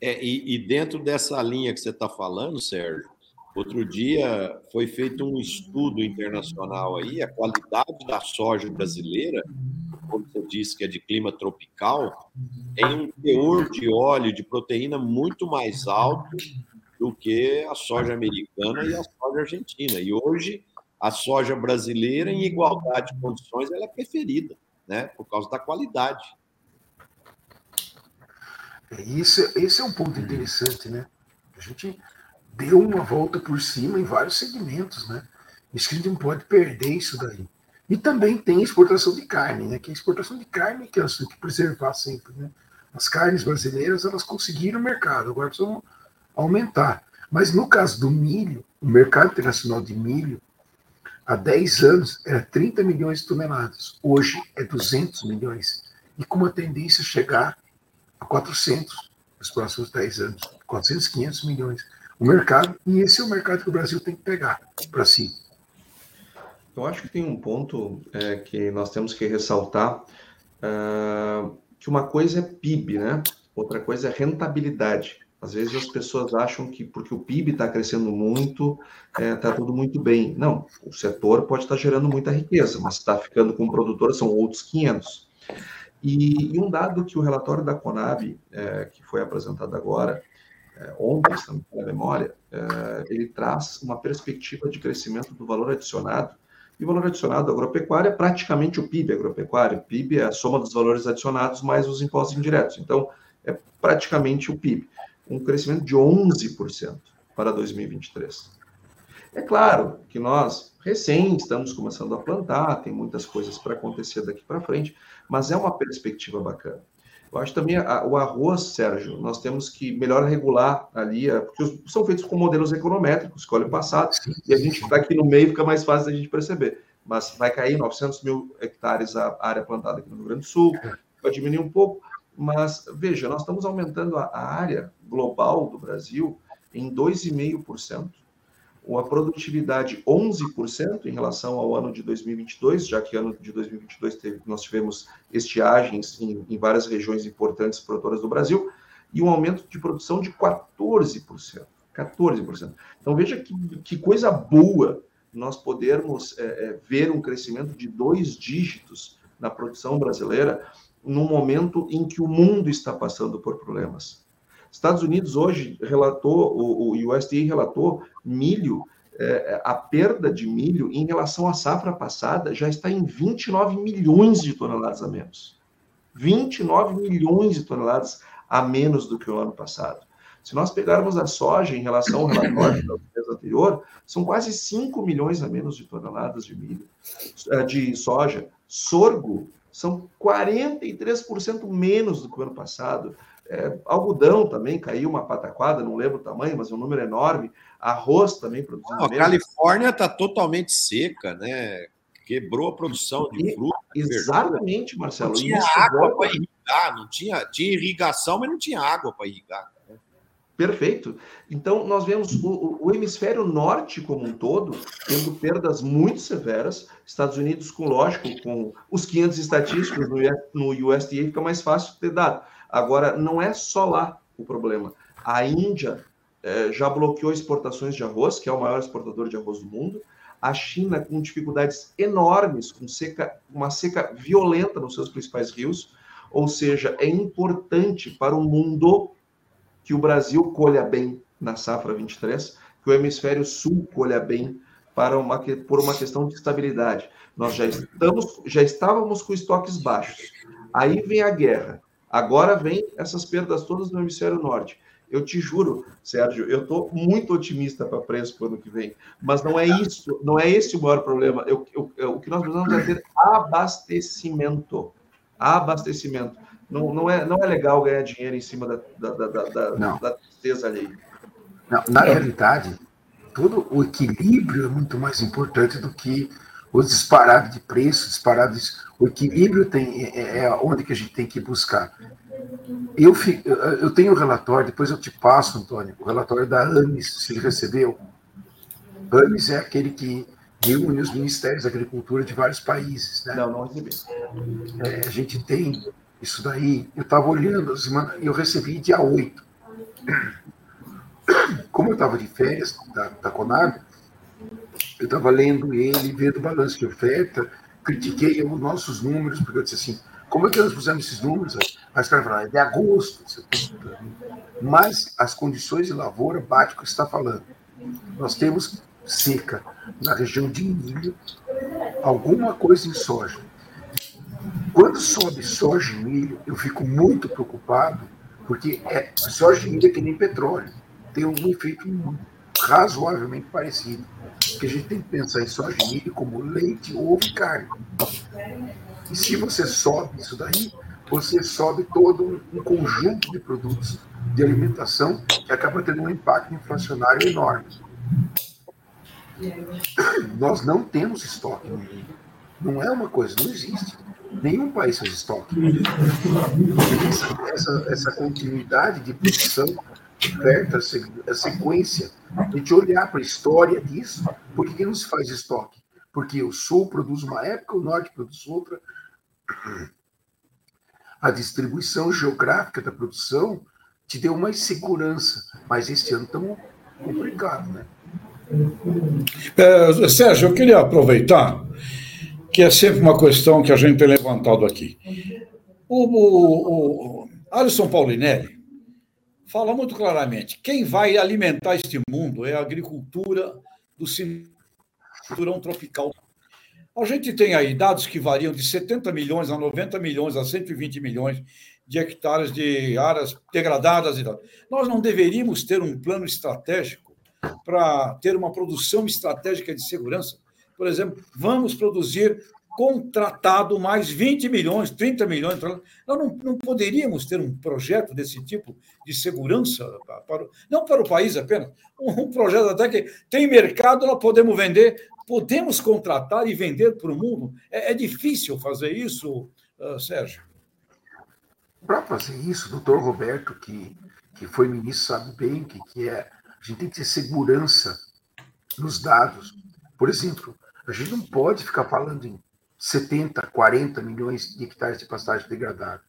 É, e, e, dentro dessa linha que você está falando, Sérgio, outro dia foi feito um estudo internacional aí, a qualidade da soja brasileira, como você disse que é de clima tropical, tem um teor de óleo, de proteína muito mais alto do que a soja americana e a soja argentina. E hoje a soja brasileira, em igualdade de condições, ela é preferida, né? Por causa da qualidade. Isso, esse é um ponto interessante, né? A gente deu uma volta por cima em vários segmentos, né? Isso que a gente não pode perder isso daí. E também tem exportação de carne, né? Que a exportação de carne que nós temos que preservar sempre, né? As carnes brasileiras, elas conseguiram o mercado, agora precisam aumentar. Mas no caso do milho, o mercado internacional de milho, Há 10 anos era 30 milhões de toneladas, hoje é 200 milhões. E com uma tendência a chegar a 400 nos próximos 10 anos 400, 500 milhões. O mercado, e esse é o mercado que o Brasil tem que pegar para si. Eu acho que tem um ponto é, que nós temos que ressaltar, uh, que uma coisa é PIB, né? outra coisa é rentabilidade. Às vezes as pessoas acham que porque o PIB está crescendo muito, está é, tá tudo muito bem. Não, o setor pode estar tá gerando muita riqueza, mas está ficando com o produtor, são outros 500. E, e, um dado que o relatório da Conab, é, que foi apresentado agora, é, ontem, se não me memória, é, ele traz uma perspectiva de crescimento do valor adicionado. E valor adicionado da agropecuária é praticamente o PIB agropecuário. O PIB é a soma dos valores adicionados mais os impostos indiretos. Então, é praticamente o PIB um crescimento de 11% para 2023. É claro que nós recém estamos começando a plantar, tem muitas coisas para acontecer daqui para frente, mas é uma perspectiva bacana. Eu acho também a, o arroz, Sérgio, nós temos que melhor regular ali, porque são feitos com modelos econométricos, escolhe o passado, e a gente está aqui no meio, fica mais fácil da gente perceber. Mas vai cair 900 mil hectares a área plantada aqui no Rio Grande do Sul, vai diminuir um pouco, mas veja, nós estamos aumentando a área global do Brasil em 2,5%. Uma produtividade 11% em relação ao ano de 2022, já que ano de 2022 teve, nós tivemos estiagens em, em várias regiões importantes produtoras do Brasil, e um aumento de produção de 14%. 14%. Então veja que, que coisa boa nós podermos é, é, ver um crescimento de dois dígitos na produção brasileira num momento em que o mundo está passando por problemas. Estados Unidos hoje relatou, o, o USDA relatou milho, é, a perda de milho em relação à safra passada já está em 29 milhões de toneladas a menos. 29 milhões de toneladas a menos do que o ano passado. Se nós pegarmos a soja em relação ao relatório do mês anterior, são quase 5 milhões a menos de toneladas de milho, eh, de soja. Sorgo são 43% menos do que o ano passado. É, algodão também caiu uma pataquada, não lembro o tamanho, mas é um número enorme. Arroz também produzindo. a Califórnia está totalmente seca, né? Quebrou a produção de fruta. Exatamente, Marcelo. Não tinha água para irrigar, não tinha, tinha irrigação, mas não tinha água para irrigar. Perfeito. Então, nós vemos o, o, hemisfério norte como um todo tendo perdas muito severas. Estados Unidos, com lógico, com os 500 estatísticos no, no USDA, fica mais fácil ter dado. Agora, não é só lá o problema. A Índia eh, já bloqueou exportações de arroz, que é o maior exportador de arroz do mundo. A China com dificuldades enormes, com seca, uma seca violenta nos seus principais rios. Ou seja, é importante para o mundo que o Brasil colha bem na safra 23, que o hemisfério sul colha bem para uma, por uma questão de estabilidade. Nós já estamos, já estávamos com estoques baixos. Aí vem a guerra. Agora vem essas perdas todas no hemisfério norte. Eu te juro, Sérgio, eu estou muito otimista para preço para o ano que vem, mas não é isso, não é esse o maior problema. Eu, eu, eu, o que nós precisamos é ter abastecimento. Abastecimento. Não, não, é, não é legal ganhar dinheiro em cima da, da, da, da, da tristeza ali. Não, na realidade, todo o equilíbrio é muito mais importante do que os disparados de preços, disparados. O equilíbrio tem, é, é, é onde que a gente tem que buscar. Eu, eu tenho o um relatório, depois eu te passo, Antônio, o relatório da ANIS, se ele recebeu. ANIS é aquele que reúne os ministérios da agricultura de vários países. Né? Não, não recebi. É, a gente tem isso daí, eu estava olhando, eu recebi dia 8. Como eu estava de férias da, da Conab, eu estava lendo ele, vendo o balanço de oferta, critiquei os nossos números, porque eu disse assim, como é que nós pusemos esses números? Aí os caras falaram, é de agosto. Mas as condições de lavoura bate o que está falando. Nós temos seca na região de milho, alguma coisa em soja. Quando sobe soja e milho, eu fico muito preocupado, porque é, soja e milho é que nem petróleo, tem um efeito razoavelmente parecido. Porque a gente tem que pensar em soja como leite, ovo e carne. E se você sobe isso daí, você sobe todo um conjunto de produtos de alimentação que acaba tendo um impacto inflacionário enorme. Nós não temos estoque. Não é uma coisa, não existe. Nenhum país faz estoque. Essa, essa continuidade de produção, oferta, a sequência, a gente olhar para a história disso, por que não se faz estoque? Porque o Sul produz uma época, o Norte produz outra. A distribuição geográfica da produção te deu mais segurança, mas este ano estamos complicado, né? É, Sérgio, eu queria aproveitar que é sempre uma questão que a gente tem levantado aqui. O, o, o Alisson Paulinelli fala muito claramente: quem vai alimentar este mundo é a agricultura do cinturão tropical. A gente tem aí dados que variam de 70 milhões a 90 milhões a 120 milhões de hectares de áreas degradadas e tal. Nós não deveríamos ter um plano estratégico para ter uma produção estratégica de segurança por exemplo, vamos produzir contratado mais 20 milhões, 30 milhões. Nós não, não poderíamos ter um projeto desse tipo de segurança, para, não para o país apenas, um projeto até que tem mercado, nós podemos vender, podemos contratar e vender para o mundo. É, é difícil fazer isso, uh, Sérgio? Para fazer isso, doutor Roberto, que, que foi ministro, sabe bem que, que é, a gente tem que ter segurança nos dados. Por exemplo, a gente não pode ficar falando em 70, 40 milhões de hectares de pastagem degradada.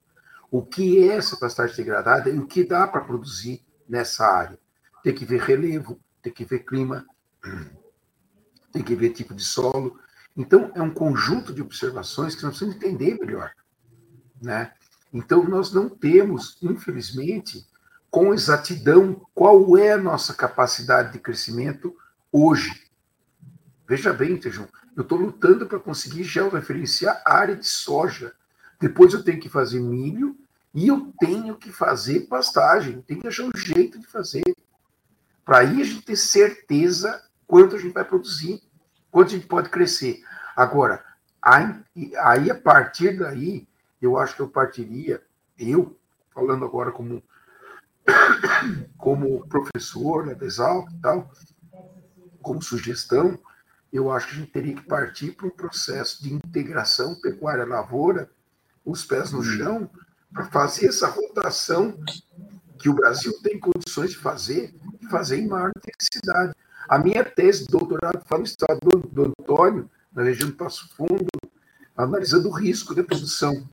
O que é essa pastagem degradada e o que dá para produzir nessa área? Tem que ver relevo, tem que ver clima, tem que ver tipo de solo. Então, é um conjunto de observações que nós precisamos entender melhor. Né? Então, nós não temos, infelizmente, com exatidão, qual é a nossa capacidade de crescimento hoje. Veja bem, Tejão, eu estou lutando para conseguir georreferenciar a área de soja. Depois eu tenho que fazer milho E eu tenho que fazer pastagem, tenho que achar um jeito de fazer. Para aí a gente ter certeza quanto a gente vai produzir, quanto a gente pode crescer. Agora, aí a partir daí, eu acho que eu partiria, eu, falando agora como, como professor né, da e tal, como sugestão, eu acho que a gente teria que partir para um processo de integração pecuária-lavoura, os pés no chão, para fazer essa rotação que o Brasil tem condições de fazer, e fazer em maior intensidade. A minha tese de doutorado foi no estado do, do Antônio, na região do Passo Fundo, analisando o risco de produção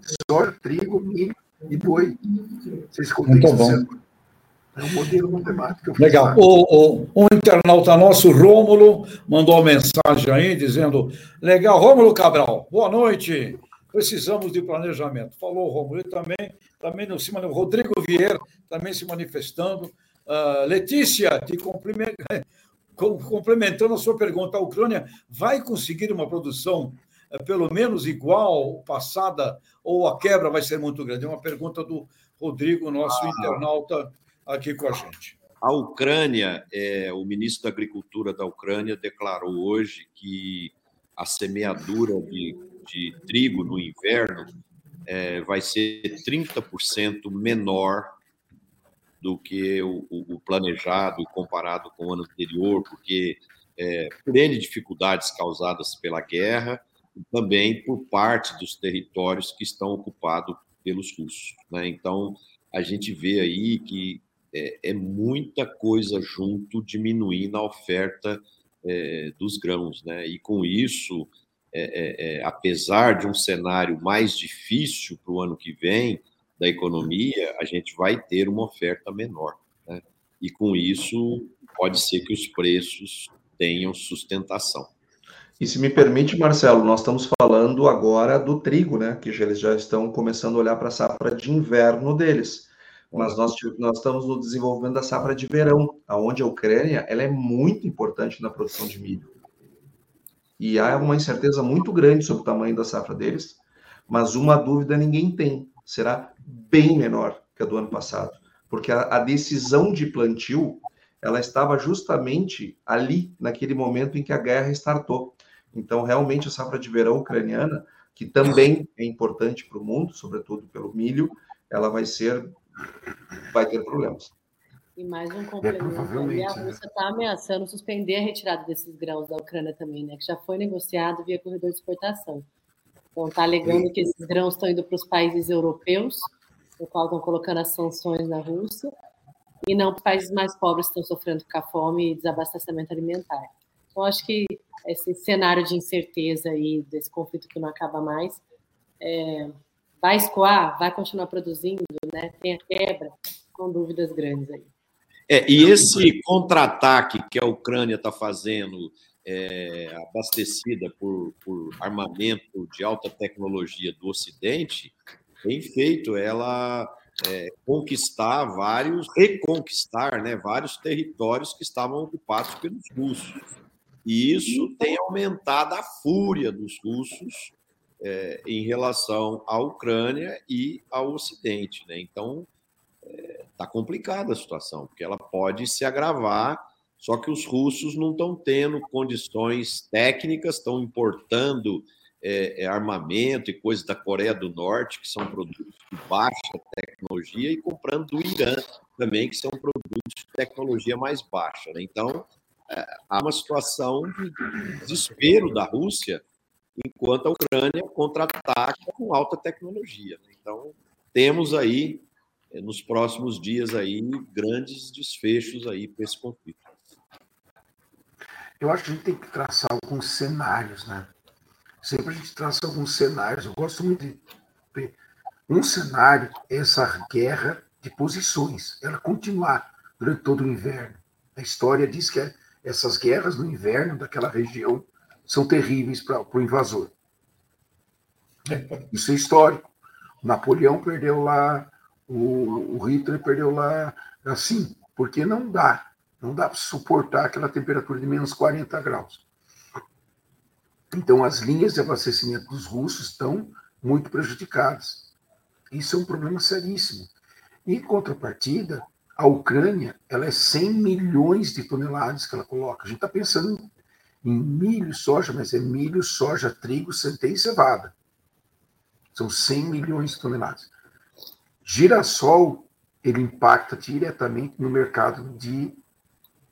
de soja, trigo, milho e boi. Vocês Muito bom. É um modelo matemático. Legal. O, o, um internauta nosso, Rômulo, mandou uma mensagem aí dizendo: Legal, Rômulo Cabral, boa noite. Precisamos de planejamento. Falou Rômulo e também, também no Rodrigo Vieira também se manifestando. Uh, Letícia, te complementando a sua pergunta, a Ucrânia vai conseguir uma produção uh, pelo menos igual passada ou a quebra vai ser muito grande? É uma pergunta do Rodrigo, nosso ah. internauta aqui com a gente. A Ucrânia, é, o ministro da Agricultura da Ucrânia declarou hoje que a semeadura de, de trigo no inverno é, vai ser 30% menor do que o, o, planejado comparado com o ano anterior, porque é, por N dificuldades causadas pela guerra e também por parte dos territórios que estão ocupados pelos russos. Né? Então, a gente vê aí que é, é muita coisa junto diminuindo a oferta é, dos grãos, né? E com isso, é, é, é apesar de um cenário mais difícil para o ano que vem da economia, a gente vai ter uma oferta menor, né? E com isso pode ser que os preços tenham sustentação. E se me permite, Marcelo, nós estamos falando agora do trigo, né? Que eles já estão começando a olhar para a safra de inverno deles mas nós, nós estamos no desenvolvimento da safra de verão, aonde a Ucrânia ela é muito importante na produção de milho. E há uma incerteza muito grande sobre o tamanho da safra deles, mas uma dúvida ninguém tem, será bem menor que a do ano passado, porque a, a decisão de plantio ela estava justamente ali, naquele momento em que a guerra startou. Então, realmente, a safra de verão ucraniana, que também é importante para o mundo, sobretudo pelo milho, ela vai ser vai ter problemas. E mais um é, complemento, é, a Rússia está ameaçando suspender a retirada desses grãos da Ucrânia também, né? Que já foi negociado via corredor de exportação. Então está alegando que esses grãos estão indo para os países europeus, no qual estão colocando as sanções na Rússia, e não para os países mais pobres que estão sofrendo com a fome e desabastecimento alimentar. Então acho que esse cenário de incerteza aí desse conflito que não acaba mais é, vai escoar, vai continuar produzindo, né? Tem a quebra, com dúvidas grandes aí. É, e esse contra-ataque que a Ucrânia está fazendo, é, abastecida por, por armamento de alta tecnologia do Ocidente, tem feito ela é, conquistar vários, reconquistar né, vários territórios que estavam ocupados pelos russos. E isso tem aumentado a fúria dos russos é, em relação à Ucrânia e ao Ocidente. Né? Então, está é, complicada a situação, porque ela pode se agravar, só que os russos não estão tendo condições técnicas, estão importando é, é, armamento e coisas da Coreia do Norte, que são produtos de baixa tecnologia, e comprando do Irã também, que são produtos de tecnologia mais baixa. Né? Então, é, há uma situação de desespero da Rússia enquanto a Ucrânia contra-ataca com alta tecnologia. Então, temos aí, eh, nos próximos dias, aí, grandes desfechos aí para esse conflito. Eu acho que a gente tem que traçar alguns cenários, né? Sempre a gente traça alguns cenários. Eu gosto muito de. Um cenário é essa guerra de posições, ela continuar durante todo o inverno. A história diz que essas guerras no inverno daquela região são terríveis para o invasor. Isso é histórico. Napoleão perdeu lá, o, o Hitler perdeu lá, assim, porque não dá. Não dá para suportar aquela temperatura de menos 40 graus. Então, as linhas de abastecimento dos russos estão muito prejudicadas. Isso é um problema seríssimo. Em contrapartida, a Ucrânia ela é 100 milhões de toneladas que ela coloca. A gente está pensando em milho e soja, mas é milho, soja, trigo, centeio e cevada. São 100 milhões de toneladas. Girassol, ele impacta diretamente no mercado de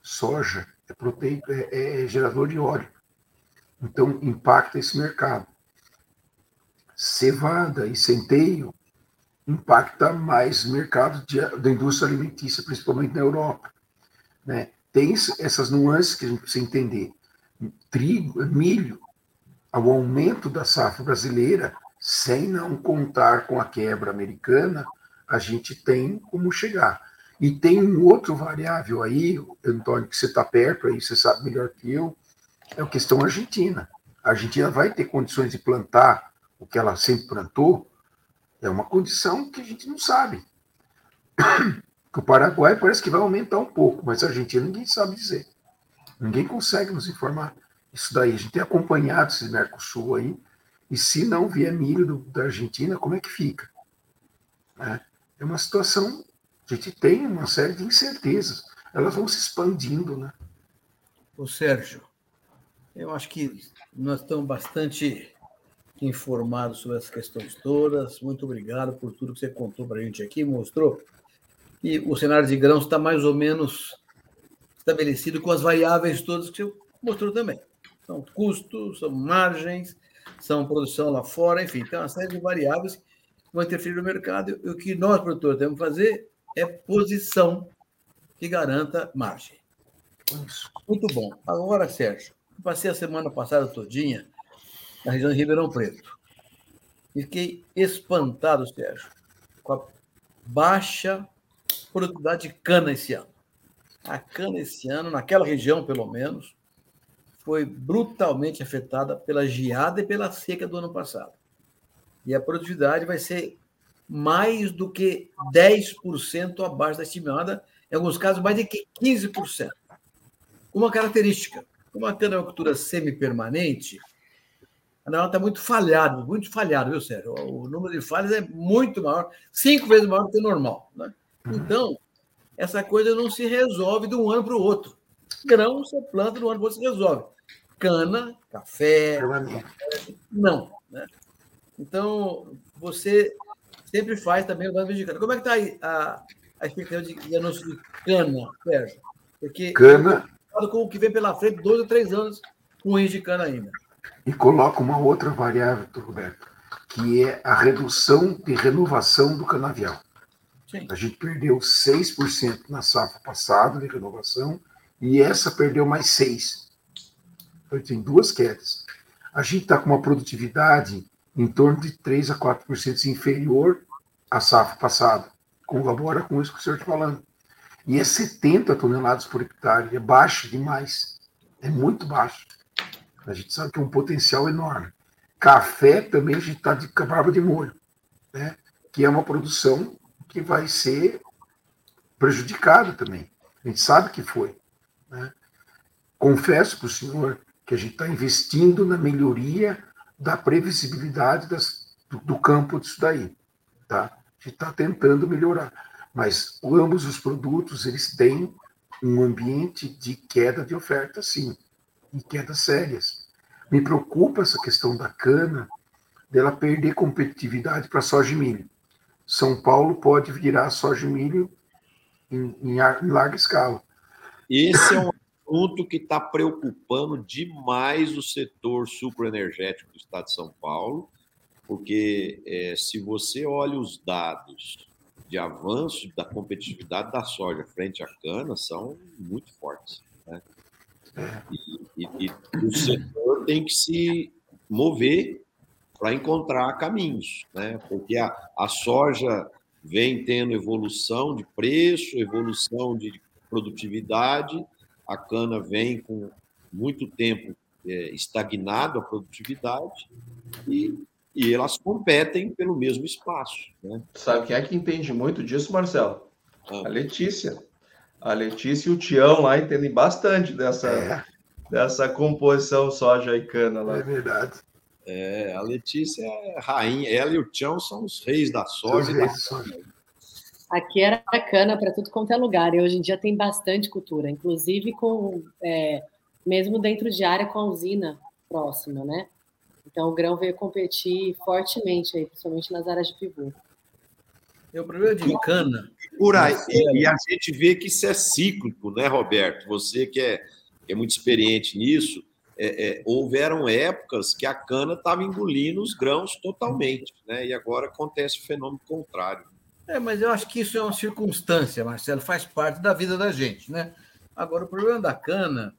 soja, é, proteico, é, é gerador de óleo. Então, impacta esse mercado. Cevada e centeio impacta mais o mercado da indústria alimentícia, principalmente na Europa. Né? Tem essas nuances que a gente precisa entender. Trigo, milho, o aumento da safra brasileira, sem não contar com a quebra americana, a gente tem como chegar. E tem um outro variável aí, Antônio, que você está perto aí, você sabe melhor que eu, é a questão argentina. A Argentina vai ter condições de plantar o que ela sempre plantou, é uma condição que a gente não sabe. O Paraguai parece que vai aumentar um pouco, mas a Argentina ninguém sabe dizer. Ninguém consegue nos informar isso daí. A gente tem acompanhado esse Mercosul aí, e se não vier milho do, da Argentina, como é que fica? É, é uma situação, a gente tem uma série de incertezas. Elas vão se expandindo, né? O Sérgio, eu acho que nós estamos bastante informados sobre essas questões todas. Muito obrigado por tudo que você contou para a gente aqui, mostrou. E o cenário de grãos está mais ou menos estabelecido com as variáveis todas que você mostrou também. São custos, são margens, são produção lá fora, enfim, tem uma série de variáveis que vão interferir no mercado. E o que nós, produtores, temos que fazer é posição que garanta margem. Muito bom. Agora, Sérgio, passei a semana passada todinha na região de Ribeirão Preto. Fiquei espantado, Sérgio, com a baixa produtividade de cana esse ano. A cana esse ano, naquela região pelo menos, foi brutalmente afetada pela geada e pela seca do ano passado. E a produtividade vai ser mais do que 10% abaixo da estimada, em alguns casos mais de que 15%. Uma característica, como a cana-cultura semi-permanente, a Nacional está muito falhado, muito falhado, viu, Sérgio? O número de falhas é muito maior, cinco vezes maior do que o normal. Né? Uhum. Então, essa coisa não se resolve de um ano para o outro. Grão você planta de um ano para o outro se resolve. Cana, café, não. Né? Então, você sempre faz também o de cana. Como é que está a, a expectativa de, de anúncio de cana, Sérgio? Porque cana. com o que vem pela frente, dois ou três anos ruins de cana ainda e coloca uma outra variável, Roberto, que é a redução de renovação do canavial. Sim. A gente perdeu 6% na safra passada de renovação e essa perdeu mais 6%. Então, tem duas quedas. A gente está com uma produtividade em torno de 3 a 4% inferior à safra passada. Colabora com isso que o senhor está falando. E é 70 toneladas por hectare, é baixo demais. É muito baixo. A gente sabe que é um potencial enorme. Café também a gente está de barba de molho, né? que é uma produção que vai ser prejudicada também. A gente sabe que foi. Né? Confesso para o senhor que a gente está investindo na melhoria da previsibilidade das, do, do, campo disso daí. Tá? A gente está tentando melhorar. Mas ambos os produtos eles têm um ambiente de queda de oferta, sim em quedas sérias. Me preocupa essa questão da cana, dela perder competitividade para soja e milho. São Paulo pode virar soja e milho em, em, em larga escala. Esse é um assunto que está preocupando demais o setor sucroenergético do estado de São Paulo, porque é, se você olha os dados de avanço da competitividade da soja frente à cana, são muito fortes. Né? E, e, e, o setor tem que se mover para encontrar caminhos, né? porque a, a soja vem tendo evolução de preço, evolução de produtividade, a cana vem com muito tempo é, estagnado a produtividade e, e elas competem pelo mesmo espaço. Né? Sabe quem é que entende muito disso, Marcelo? Ah. A Letícia. A Letícia e o Tião lá entendem bastante dessa, é. dessa composição soja e cana lá. É verdade. É, a Letícia é rainha, ela e o Tião são os reis da soja. Da soja. Aqui era cana para tudo quanto é lugar, e hoje em dia tem bastante cultura, inclusive com é, mesmo dentro de área com a usina próxima, né? Então o grão veio competir fortemente aí, principalmente nas áreas de pivô. É o problema de cana. Por aí, e a gente vê que isso é cíclico, né, Roberto? Você que é, que é muito experiente nisso, é, é, houveram épocas que a cana estava engolindo os grãos totalmente, né? E agora acontece o fenômeno contrário. É, mas eu acho que isso é uma circunstância, Marcelo, faz parte da vida da gente, né? Agora, o problema da cana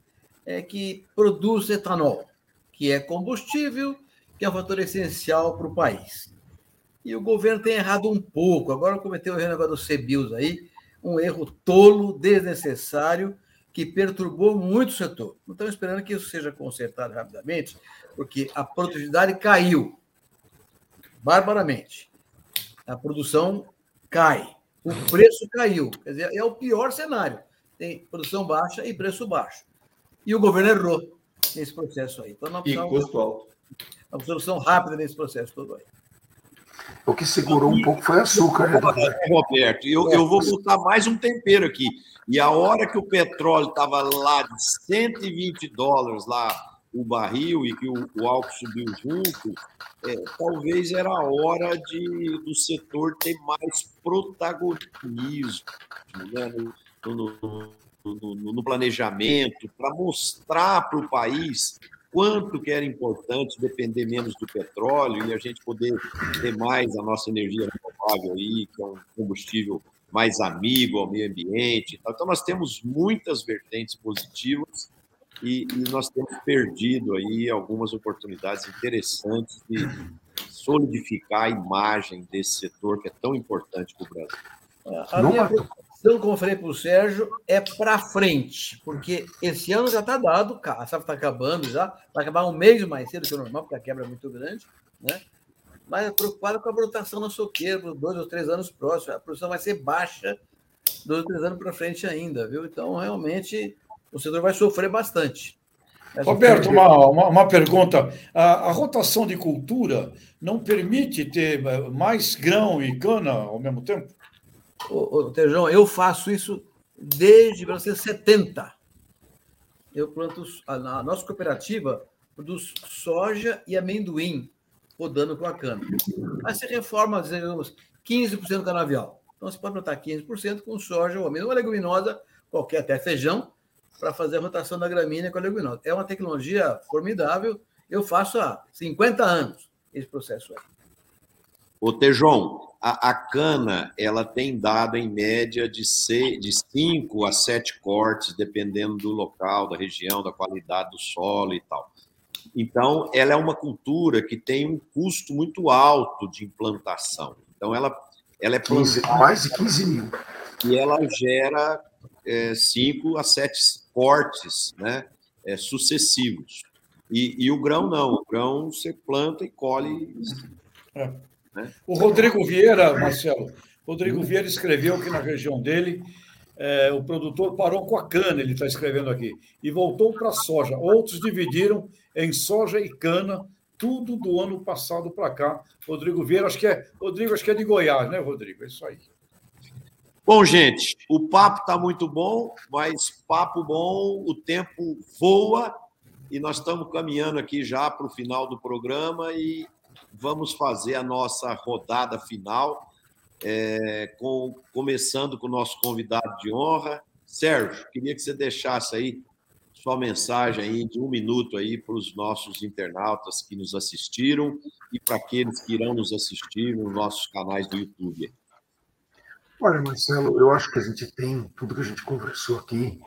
é que produz etanol, que é combustível, que é um fator essencial para o país. E o governo tem errado um pouco. Agora cometeu o negócio dos CBIOS aí, um erro tolo, desnecessário, que perturbou muito o setor. Não estamos esperando que isso seja consertado rapidamente, porque a produtividade caiu barbaramente. A produção cai. O preço caiu. Quer dizer, é o pior cenário. Tem produção baixa e preço baixo. E o governo errou nesse processo aí. Então, e custo alto. Uma solução rápida nesse processo todo aí. O que segurou um pouco foi açúcar, né? Roberto, eu, eu vou botar mais um tempero aqui. E a hora que o petróleo estava lá de 120 dólares lá o barril e que o, o álcool subiu junto, é, talvez era a hora de, do setor ter mais protagonismo né, no, no, no, no planejamento, para mostrar para o país quanto que era importante depender menos do petróleo e a gente poder ter mais a nossa energia renovável aí, que é um combustível mais amigo ao meio ambiente. Então, nós temos muitas vertentes positivas e, e nós temos perdido aí algumas oportunidades interessantes de solidificar a imagem desse setor que é tão importante para o Brasil. A minha preocupação, como eu falei para o Sérgio, é para frente, porque esse ano já está dado, a safra está acabando já, vai acabar um mês mais cedo que o normal, porque a quebra é muito grande, né? mas é preocupado com a brotação na soqueira por dois ou três anos próximos. A produção vai ser baixa dois ou três anos para frente ainda, viu? Então, realmente, o setor vai sofrer bastante. Roberto, uma, uma, uma, pergunta. A, a, rotação de cultura não permite ter eh, mais grão e cana ao mesmo tempo? Ô, ô, Tejão, eu faço isso desde 1970. Eu planto. A, a nossa cooperativa produz soja e amendoim rodando com a cana. Aí você reforma, digamos, 15% do canavial. Então você pode plantar 15% com soja ou amendoim, uma leguminosa, qualquer, até feijão, para fazer a rotação da gramínea com a leguminosa. É uma tecnologia formidável. Eu faço há 50 anos esse processo aí. Ô, Tejon, a, a, cana ela tem dado em média de, seis, de 5 a 7 cortes, dependendo do local, da região, da qualidade do solo e tal. Então, ela é uma cultura que tem um custo muito alto de implantação. Então, ela, ela é 15, mais de 15 mil. E ela gera 5 é, a 7 cortes né, é, sucessivos. E, e, o grão não, o grão você planta e colhe. É. Né? O Rodrigo Vieira, Marcelo, Rodrigo Vieira escreveu que na região dele é, o produtor parou com a cana, ele está escrevendo aqui, e voltou para a soja. Outros dividiram em soja e cana, tudo do ano passado para cá. Rodrigo Vieira, acho que é. Rodrigo, acho que é de Goiás, né, Rodrigo? É isso aí. Bom, gente, o papo está muito bom, mas papo bom, o tempo voa e nós estamos caminhando aqui já para o final do programa e vamos fazer a nossa rodada final, é, com, começando com o nosso convidado de honra. Sérgio, queria que você deixasse aí sua mensagem aí de um minuto aí para os nossos internautas que nos assistiram e para aqueles que irão nos assistir nos nossos canais do YouTube. Olha, Marcelo, eu acho que a gente tem tudo que a gente conversou aqui.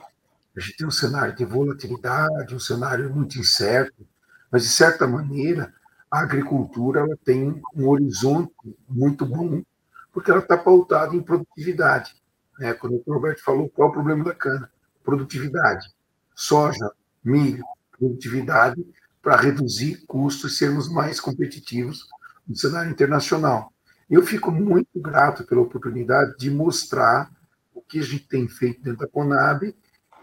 A gente tem um cenário de volatilidade, um cenário muito incerto, mas de certa maneira a agricultura ela tem um horizonte muito bom, porque ela está pautada em produtividade. Né? Quando o Roberto falou qual é o problema da cana, produtividade, soja, milho, produtividade para reduzir custos e sermos mais competitivos no cenário internacional. Eu fico muito grato pela oportunidade de mostrar o que a gente tem feito dentro da Conab,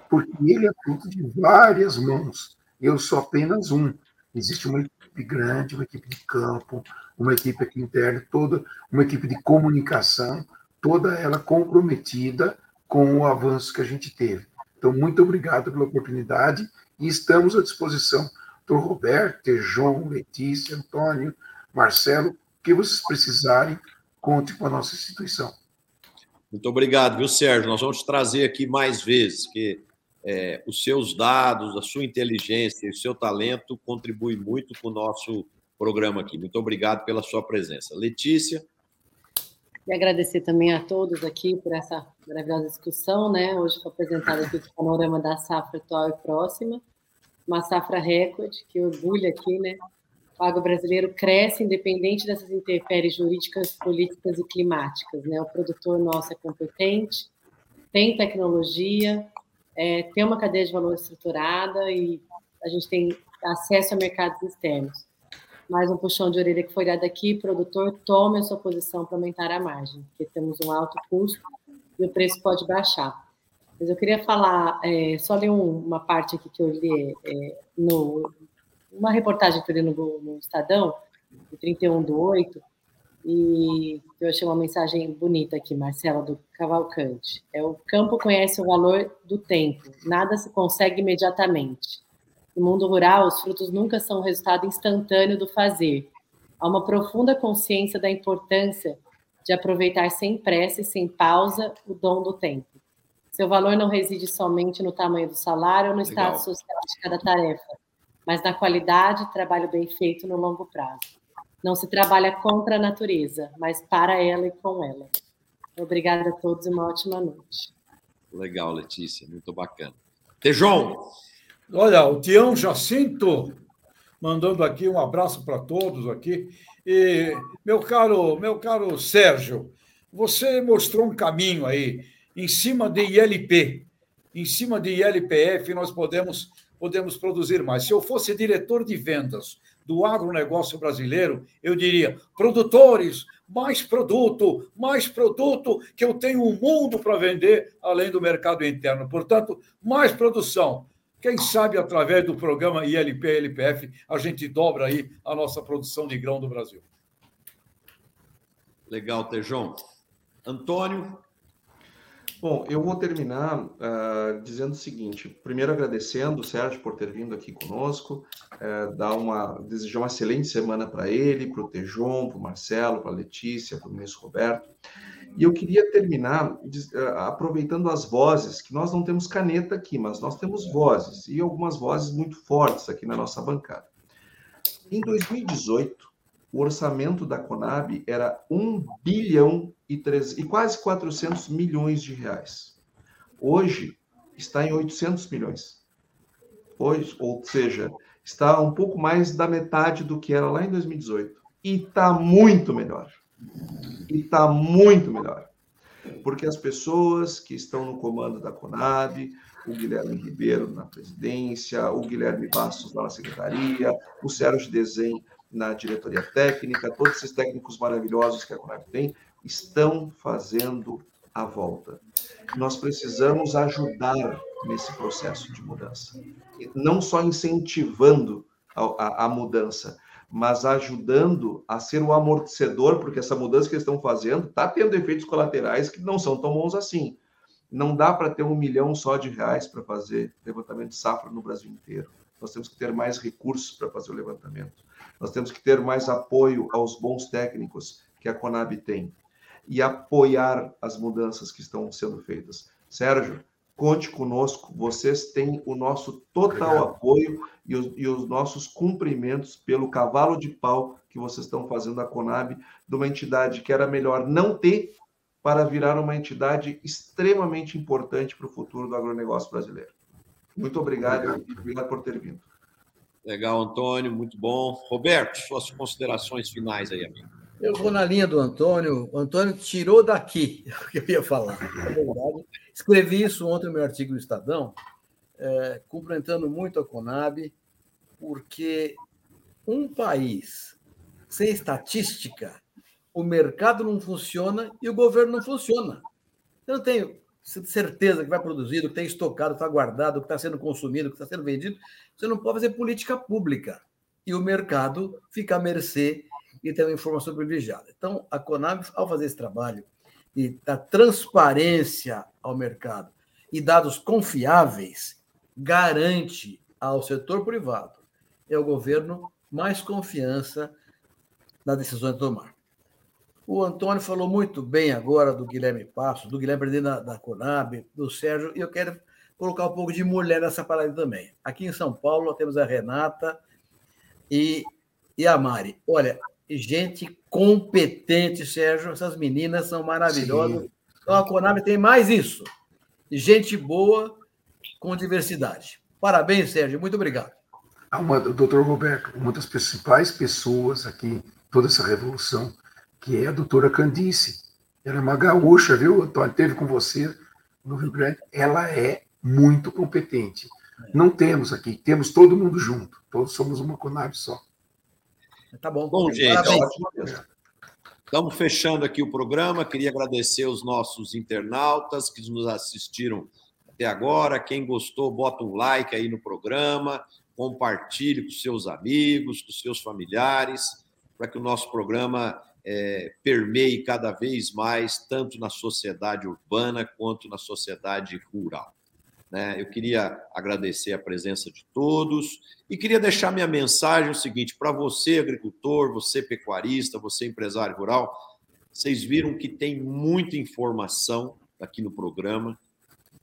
porque ele é fruto de várias mãos. Eu sou apenas um. Existe uma equipe grande, uma equipe de campo, uma equipe aqui interna, toda uma equipe de comunicação, toda ela comprometida com o avanço que a gente teve. Então, muito obrigado pela oportunidade e estamos à disposição do Roberto, João, Letícia, Antônio, Marcelo, o que vocês precisarem, conte com a nossa instituição. Muito obrigado, viu, Sérgio? Nós vamos trazer aqui mais vezes, que é, os seus dados, a sua inteligência o seu talento contribuem muito com o nosso programa aqui. Muito obrigado pela sua presença. Letícia. E agradecer também a todos aqui por essa maravilhosa discussão, né? Hoje foi apresentado aqui o panorama da safra atual e próxima, uma safra recorde que orgulha aqui, né? O agro brasileiro cresce independente dessas intempéries jurídicas, políticas e climáticas, né? O produtor nosso é competente, tem tecnologia, é, tem uma cadeia de valor estruturada e a gente tem acesso a mercados externos. Mais um puxão de orelha que foi dado aqui, produtor, tome a sua posição para aumentar a margem, porque temos um alto custo e o preço pode baixar. Mas eu queria falar, é, só ler um, uma parte aqui que eu li é, no, uma reportagem que eu li no, no Estadão, de 31 do 8, e eu achei uma mensagem bonita aqui, Marcela, do Cavalcante. É o campo conhece o valor do tempo, nada se consegue imediatamente. No mundo rural, os frutos nunca são o resultado instantâneo do fazer. Há uma profunda consciência da importância de aproveitar sem pressa e sem pausa o dom do tempo. Seu valor não reside somente no tamanho do salário ou no Legal. estado social de cada tarefa, mas na qualidade e trabalho bem feito no longo prazo. Não se trabalha contra a natureza, mas para ela e com ela. Obrigada a todos e uma ótima noite. Legal, Letícia, muito bacana. Tejon. Olha, o Tião Jacinto mandando aqui um abraço para todos aqui. E meu caro, meu caro Sérgio, você mostrou um caminho aí em cima de ILP, em cima de ILPF nós podemos podemos produzir mais. Se eu fosse diretor de vendas do agronegócio brasileiro, eu diria: produtores, mais produto, mais produto, que eu tenho um mundo para vender além do mercado interno. Portanto, mais produção. Quem sabe através do programa ILP LPF a gente dobra aí a nossa produção de grão do Brasil. Legal, Tejão. Antônio, Bom, eu vou terminar uh, dizendo o seguinte: primeiro agradecendo o Sérgio por ter vindo aqui conosco, uh, dar uma, desejar uma excelente semana para ele, para o Tejon, para o Marcelo, para a Letícia, para o Ministro Roberto. E eu queria terminar uh, aproveitando as vozes, que nós não temos caneta aqui, mas nós temos vozes, e algumas vozes muito fortes aqui na nossa bancada. Em 2018, o orçamento da Conab era 1 bilhão e, 3, e quase 400 milhões de reais. Hoje está em 800 milhões. Hoje, ou seja, está um pouco mais da metade do que era lá em 2018. E está muito melhor. E está muito melhor. Porque as pessoas que estão no comando da Conab, o Guilherme Ribeiro na presidência, o Guilherme Bastos na secretaria, o Sérgio Desen na diretoria técnica, todos esses técnicos maravilhosos que a Conab tem, estão fazendo a volta. Nós precisamos ajudar nesse processo de mudança. Não só incentivando a, a, a, mudança, mas ajudando a ser o amortecedor, porque essa mudança que eles estão fazendo está tendo efeitos colaterais que não são tão bons assim. Não dá para ter um milhão só de reais para fazer levantamento de safra no Brasil inteiro. Nós temos que ter mais recursos para fazer o levantamento. Nós temos que ter mais apoio aos bons técnicos que a Conab tem e apoiar as mudanças que estão sendo feitas. Sérgio, conte conosco, vocês têm o nosso total Obrigado. apoio e os, e os, nossos cumprimentos pelo cavalo de pau que vocês estão fazendo a Conab, de uma entidade que era melhor não ter para virar uma entidade extremamente importante para o futuro do agronegócio brasileiro. Muito obrigado, obrigado. e obrigado por ter vindo. Legal, Antônio, muito bom. Roberto, suas considerações finais aí, amigo. Eu vou na linha do Antônio. O Antônio tirou daqui o que eu ia falar. É. Escrevi isso ontem no meu artigo no Estadão, é, cumprimentando muito a Conab, porque um país sem estatística, o mercado não funciona e o governo não funciona. Eu não tenho certeza que vai produzir, que está estocado, que está guardado, que está sendo consumido, que está sendo vendido. Você não pode fazer política pública. e o mercado fica à mercê e ter uma informação privilegiada. Então, a Conab, ao fazer esse trabalho e dar transparência ao mercado e dados confiáveis, garante ao setor privado e ao governo mais confiança nas decisões a tomar. O Antônio falou muito bem agora do Guilherme Passos, do Guilherme Presidente da, da Conab, do Sérgio, e eu quero colocar um pouco de mulher nessa parada também. Aqui em São Paulo, temos a Renata e, e a Mari. Olha, gente competente, Sérgio. Essas meninas são maravilhosas. Sim. Então, a Conab tem mais isso. Gente boa com diversidade. Parabéns, Sérgio. Muito obrigado. Uma, doutor Roberto, uma das principais pessoas aqui, toda essa revolução, que é a doutora Candice. Ela é uma gaúcha, viu, Antônio? Teve com você no Rio Grande. Ela é muito competente. Não temos aqui, temos todo mundo junto. Todos somos uma Conab só. Tá bom. Bom, gente. Estamos fechando aqui o programa. Queria agradecer os nossos internautas que nos assistiram até agora. Quem gostou, bota um like aí no programa, compartilhe com seus amigos, com seus familiares, para que o nosso programa é, permeie cada vez mais, tanto na sociedade urbana quanto na sociedade rural. Né? Eu queria agradecer a presença de todos e queria deixar minha mensagem o seguinte: para você, agricultor, você, pecuarista, você, empresário rural, vocês viram que tem muita informação aqui no programa.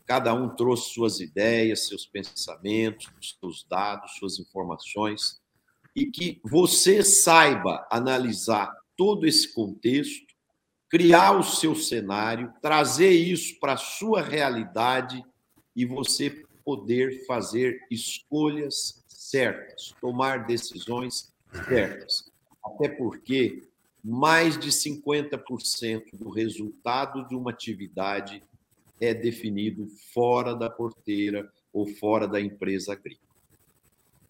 Cada um trouxe suas ideias, seus pensamentos, seus dados, suas informações, e que você saiba analisar todo esse contexto, criar o seu cenário, trazer isso para a sua realidade e você poder fazer escolhas certas, tomar decisões certas. Até porque mais de 50% do resultado de uma atividade é definido fora da porteira ou fora da empresa agrícola.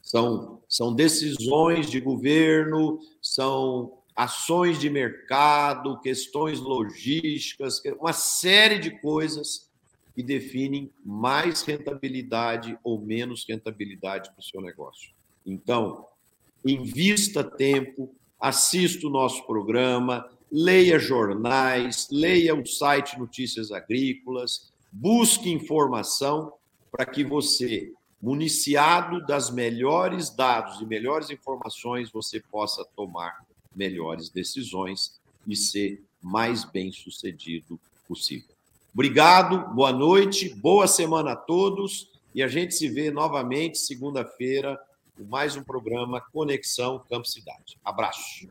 São, são decisões de governo, são ações de mercado, questões logísticas, uma série de coisas que definem mais rentabilidade ou menos rentabilidade para o seu negócio. Então, invista tempo, assista o nosso programa, leia jornais, leia o site Notícias Agrícolas, busque informação para que você, municiado das melhores dados e melhores informações, você possa tomar melhores decisões e ser mais bem sucedido possível. Obrigado, boa noite, boa semana a todos e a gente se vê novamente segunda-feira com mais um programa Conexão Campo Cidade. Abraço.